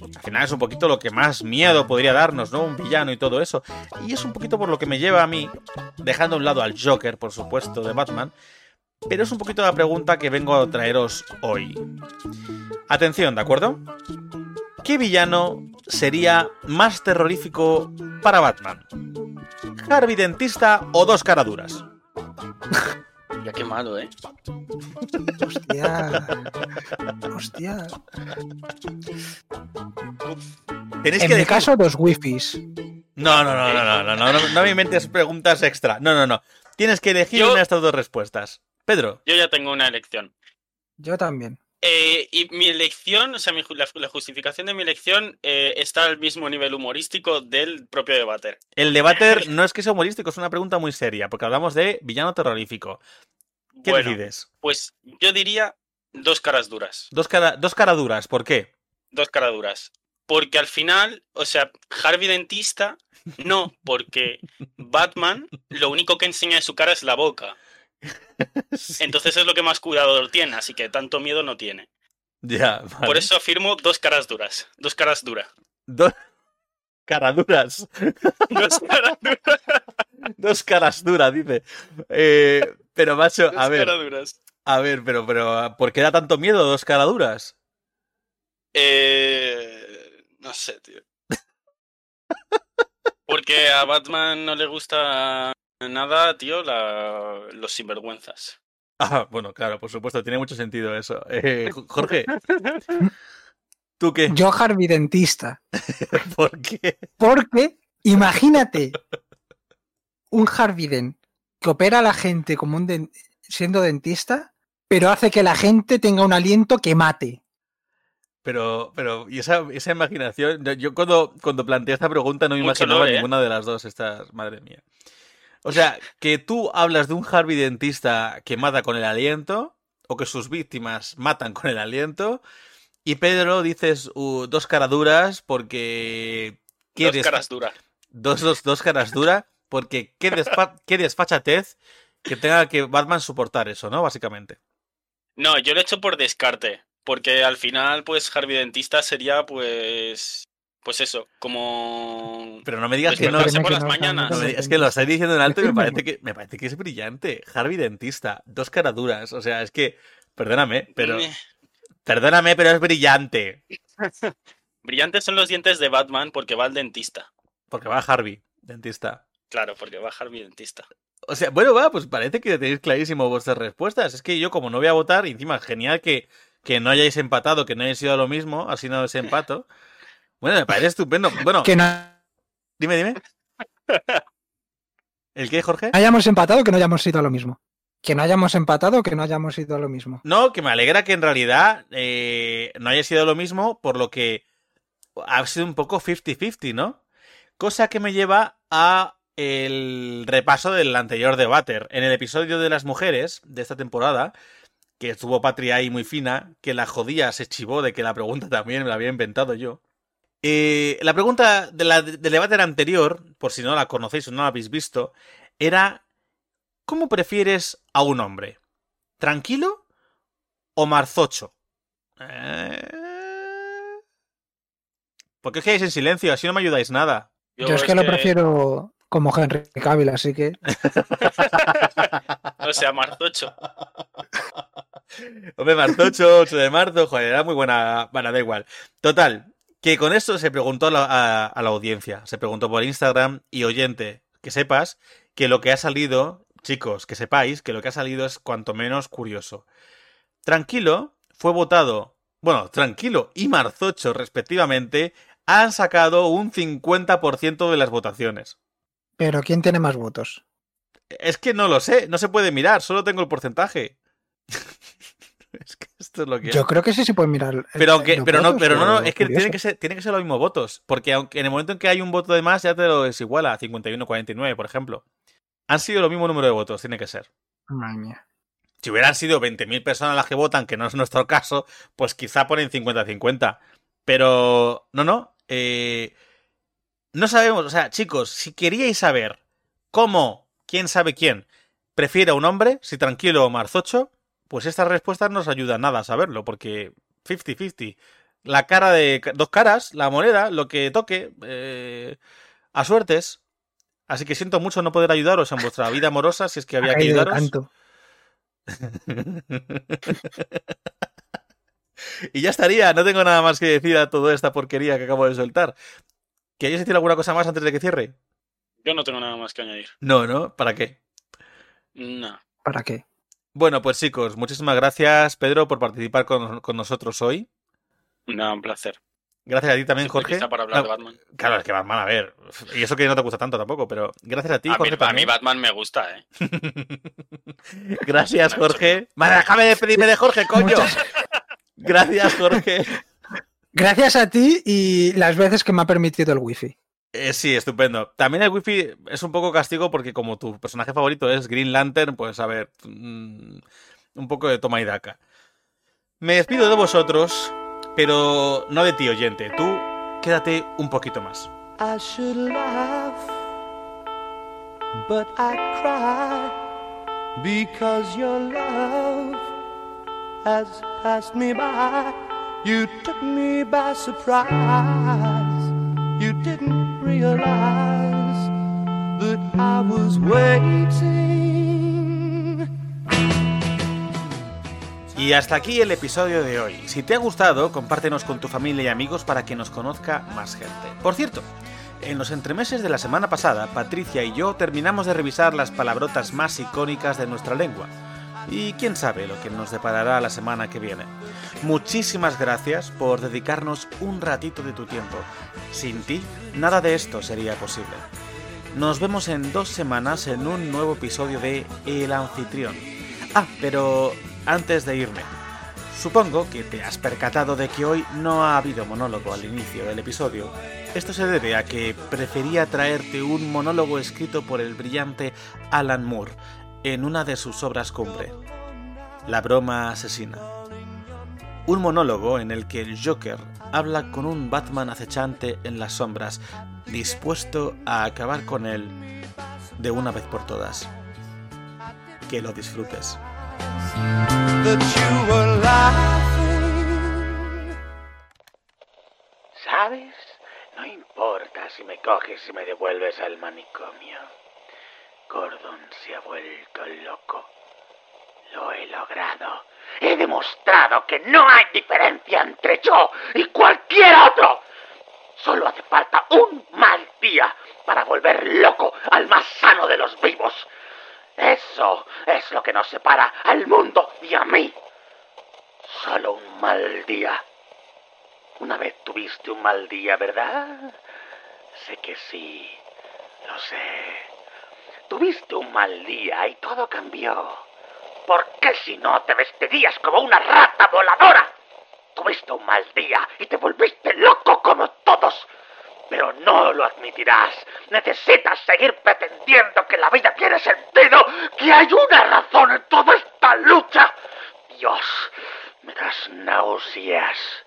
Al final es un poquito lo que más miedo podría darnos, ¿no? Un villano y todo eso. Y es un poquito por lo que me lleva a mí, dejando a un lado al Joker, por supuesto, de Batman. Pero es un poquito la pregunta que vengo a traeros hoy. Atención, ¿de acuerdo? ¿Qué villano sería más terrorífico para Batman? ¿Harvey Dentista o Dos Caraduras? Ya qué malo, ¿eh? Hostia. Hostia. Tenéis en que mi caso, dos wifis. No, no, no, no, no, no, no, no, me inventes preguntas extra. No, no, no. Tienes que elegir una de estas dos respuestas. Pedro. Yo ya tengo una elección. Yo también. Eh, y mi elección, o sea, mi la, la justificación de mi elección eh, está al mismo nivel humorístico del propio debate. el debate no es que sea humorístico, es una pregunta muy seria, porque hablamos de villano terrorífico. ¿Qué Bueno, decides? pues yo diría dos caras duras. Dos, cara, dos caraduras, ¿por qué? Dos caras duras. Porque al final, o sea, Harvey Dentista, no, porque Batman lo único que enseña de su cara es la boca. Entonces es lo que más cuidado tiene, así que tanto miedo no tiene. Ya, vale. Por eso afirmo dos caras duras. Dos caras duras. Dos caraduras. Dos caras duras. Dos caras duras, dice. Eh, pero, macho, a dos ver, caras duras. a ver, pero, pero, ¿por qué da tanto miedo dos caraduras? Eh, no sé, tío. Porque a Batman no le gusta nada, tío, la- los sinvergüenzas. Ah, bueno, claro, por supuesto, tiene mucho sentido eso. Eh, Jorge, ¿tú qué? Yo Harvey Dentista. ¿Por qué? Porque, imagínate, un Harvey Dent que opera a la gente como un den- siendo dentista, pero hace que la gente tenga un aliento que mate. Pero, pero, y esa, esa imaginación, yo- yo cuando, cuando planteé esta pregunta no me Mucho imaginaba lore, ¿eh? ninguna de las dos estas, madre mía. O sea, que tú hablas de un Harvey dentista que mata con el aliento, o que sus víctimas matan con el aliento, y Pedro dices uh, dos caraduras porque... qué Dos caras duras. dos, dos, dos caras duras, porque qué, desfa- qué desfachatez que tenga que Batman soportar eso, ¿no? Básicamente. No, yo lo he hecho por descarte. Porque al final, pues, Harvey Dentista sería, pues. Pues eso, como. Pero no me digas Pues que no... por que las no, mañanas. No no, es que lo estáis diciendo en alto y me parece que, me parece que es brillante. Harvey Dentista, dos caraduras. O sea, es que, perdóname, pero, perdóname, pero es brillante. Brillantes son los dientes de Batman porque va al dentista. Porque va Harvey, dentista. Claro, porque va Harvey Dentista. O sea, bueno, va, pues parece que tenéis clarísimo vuestras respuestas. Es que yo, como no voy a votar, y encima, genial que, que no hayáis empatado, que no hayáis sido lo mismo, así no desempato. Bueno, me parece estupendo. Bueno, Que no dime, dime. ¿El qué, Jorge? hayamos empatado, que no hayamos ido a lo mismo. Que no hayamos empatado, que no hayamos ido a lo mismo. No, que me alegra que en realidad eh, no haya sido lo mismo, por lo que ha sido un poco 50-50, ¿no? Cosa que me lleva a el repaso del anterior debate. En el episodio de las mujeres de esta temporada, que estuvo Patria ahí muy fina, que la jodía se chivó de que la pregunta también me la había inventado yo. Eh, la pregunta de la- del debate anterior, por si no la conocéis o no la habéis visto, era ¿Cómo prefieres a un hombre? ¿Tranquilo o marzocho? Eh... ¿Por qué os quedáis en silencio? Así no me ayudáis nada. Yo, es que, lo prefiero como Henry Cavill, así que O sea, Marzocho. Hombre, marzocho, 8 de marzo, joder, era muy buena. Bueno, da igual. Total, que con esto se preguntó a la, a- a la audiencia. Se preguntó por Instagram y oyente, que sepas que lo que ha salido, chicos, que sepáis que lo que ha salido es cuanto menos curioso. Tranquilo fue votado, bueno, Tranquilo y Marzocho, respectivamente, han sacado un 50% de las votaciones. Pero ¿quién tiene más votos? Es que no lo sé, no se puede mirar, solo tengo el porcentaje. es que esto es lo que. Yo creo que sí se puede mirar. el- Pero aunque, pero no, votos, pero no, no, es que tiene que ser, tiene que ser los mismos votos. Porque aunque en el momento en que hay un voto de más, ya te lo desiguala, 51-49, por ejemplo. Han sido el mismo número de votos, tiene que ser. Madre mía. Si hubieran sido 20.000 personas las que votan, que no es nuestro caso, pues quizá ponen 50-50. Pero, no, no. eh, no sabemos, o sea, chicos, si queríais saber cómo, quién sabe quién, prefiere a un hombre, si tranquilo o marzocho, pues estas respuestas no nos ayudan nada a saberlo, porque 50-50. La cara de dos caras, la moneda, lo que toque, eh, a suertes. Así que siento mucho no poder ayudaros en vuestra vida amorosa, si es que había Ha que ayudaros. canto. y ya estaría, no tengo nada más que decir a toda esta porquería que acabo de soltar. ¿Queréis decir alguna cosa más antes de que cierre? Yo no tengo nada más que añadir. No, ¿no? ¿Para qué? No. ¿Para qué? Bueno, pues chicos, muchísimas gracias, Pedro, por participar con, con nosotros hoy. Nada, un placer. Gracias a ti también, Siempre Jorge. quizá para hablar No, de Batman. Claro, es que Batman, a ver. Y eso que no te gusta tanto tampoco, pero gracias a ti, A mí, Jorge. a mí también. Batman me gusta, ¿eh? gracias, Jorge. Vale, déjame despedirme de Jorge, coño. Muchas- Gracias, Jorge. Gracias a ti y las veces que me ha permitido el wifi. Eh, sí, estupendo. También el wifi es un poco castigo porque como tu personaje favorito es Green Lantern, pues a ver, mm, un poco de toma y daca. Me despido de vosotros, pero no de ti, oyente. Tú quédate un poquito más. I should laugh, but I cry because your love has passed me by. You took me by surprise. You didn't Y hasta aquí el episodio de hoy. Si te ha gustado, compártenos con tu familia y amigos para que nos conozca más gente. Por cierto, en los entremeses de la semana pasada, Patricia y yo terminamos de revisar las palabrotas más icónicas de nuestra lengua. Y quién sabe lo que nos deparará la semana que viene. Muchísimas gracias por dedicarnos un ratito de tu tiempo. Sin ti, nada de esto sería posible. Nos vemos en dos semanas en un nuevo episodio de El Anfitrión. Ah, pero antes de irme, supongo que te has percatado de que hoy no ha habido monólogo al inicio del episodio. Esto se debe a que prefería traerte un monólogo escrito por el brillante Alan Moore en una de sus obras cumbre, La broma asesina. Un monólogo en el que el Joker habla con un Batman acechante en las sombras, dispuesto a acabar con él de una vez por todas. Que lo disfrutes. ¿Sabes? No importa si me coges y me devuelves al manicomio. Gordon se ha vuelto loco. Lo he logrado. He demostrado que no hay diferencia entre yo y cualquier otro. Solo hace falta un mal día para volver loco al más sano de los vivos. Eso es lo que nos separa al mundo y a mí. Solo un mal día. Una vez tuviste un mal día, ¿verdad? Sé que sí, lo sé. Tuviste un mal día y todo cambió. ¿Por qué si no te vestirías como una rata voladora? Tuviste un mal día y te volviste loco como todos. Pero no lo admitirás. Necesitas seguir pretendiendo que la vida tiene sentido, que hay una razón en toda esta lucha. Dios, me das náuseas.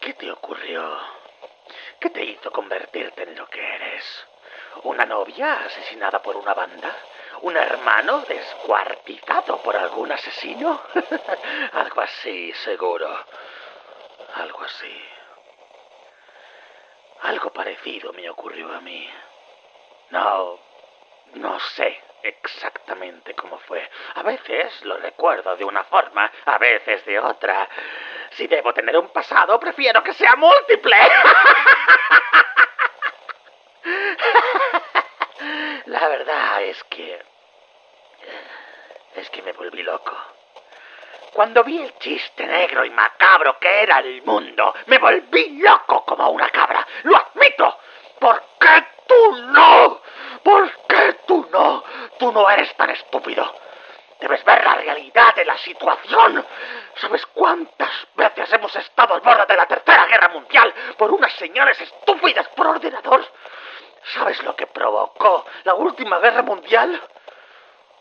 ¿Qué te ocurrió? ¿Qué te hizo convertirte en lo que eres? ¿Una novia asesinada por una banda? ¿Un hermano descuartizado por algún asesino? Algo así, seguro. Algo así. Algo parecido me ocurrió a mí. No, no sé exactamente cómo fue. A veces lo recuerdo de una forma, a veces de otra. Si debo tener un pasado, prefiero que sea múltiple. La verdad es que... Es que me volví loco. Cuando vi el chiste negro y macabro que era el mundo, me volví loco como una cabra. Lo admito. ¿Por qué tú no? ¿Por qué tú no? Tú no eres tan estúpido. Debes ver la realidad de la situación. ¿Sabes cuántas veces hemos estado al borde de la Tercera Guerra Mundial por unas señales estúpidas por ordenador? ¿Sabes lo que provocó la última guerra mundial?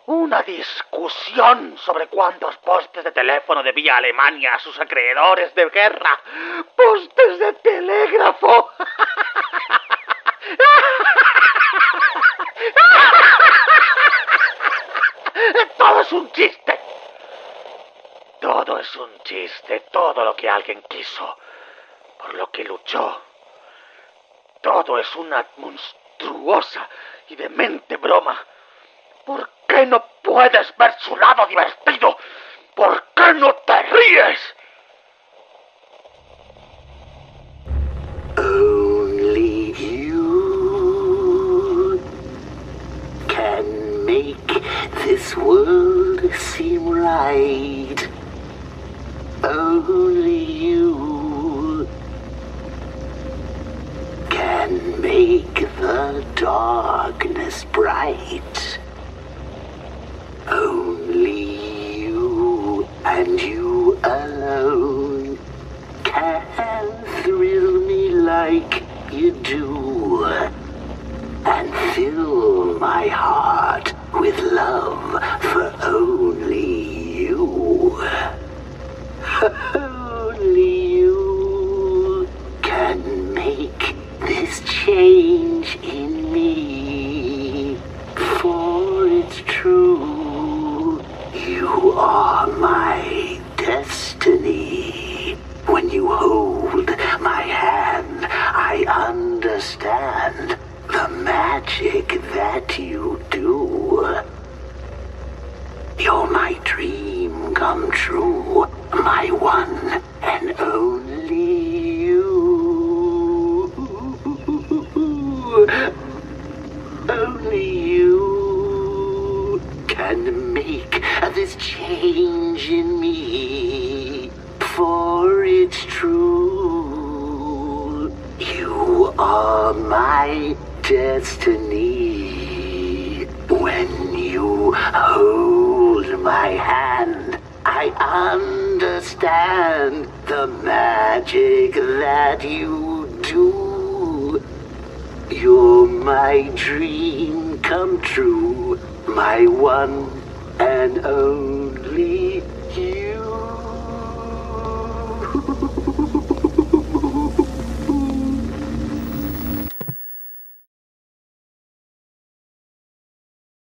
Una discusión sobre cuántos postes de teléfono debía Alemania a sus acreedores de guerra. Postes de telégrafo. Todo es un chiste. Todo es un chiste. Todo lo que alguien quiso. Por lo que luchó. Todo es una monstruosa y demente broma. ¿Por qué no puedes ver su lado divertido? ¿Por qué no te ríes? Only you can make this world seem right. Only you can make the darkness bright. Only you and you alone can thrill me like you do and fill my heart with love for only you. Only change in me. For it's true, you are my destiny. When you hold my hand, I understand the magic that you do. You're my dream come true, my one change in me, for it's true. You are my destiny. When you hold my hand, I understand the magic that you do. You're my dream come true, my one and only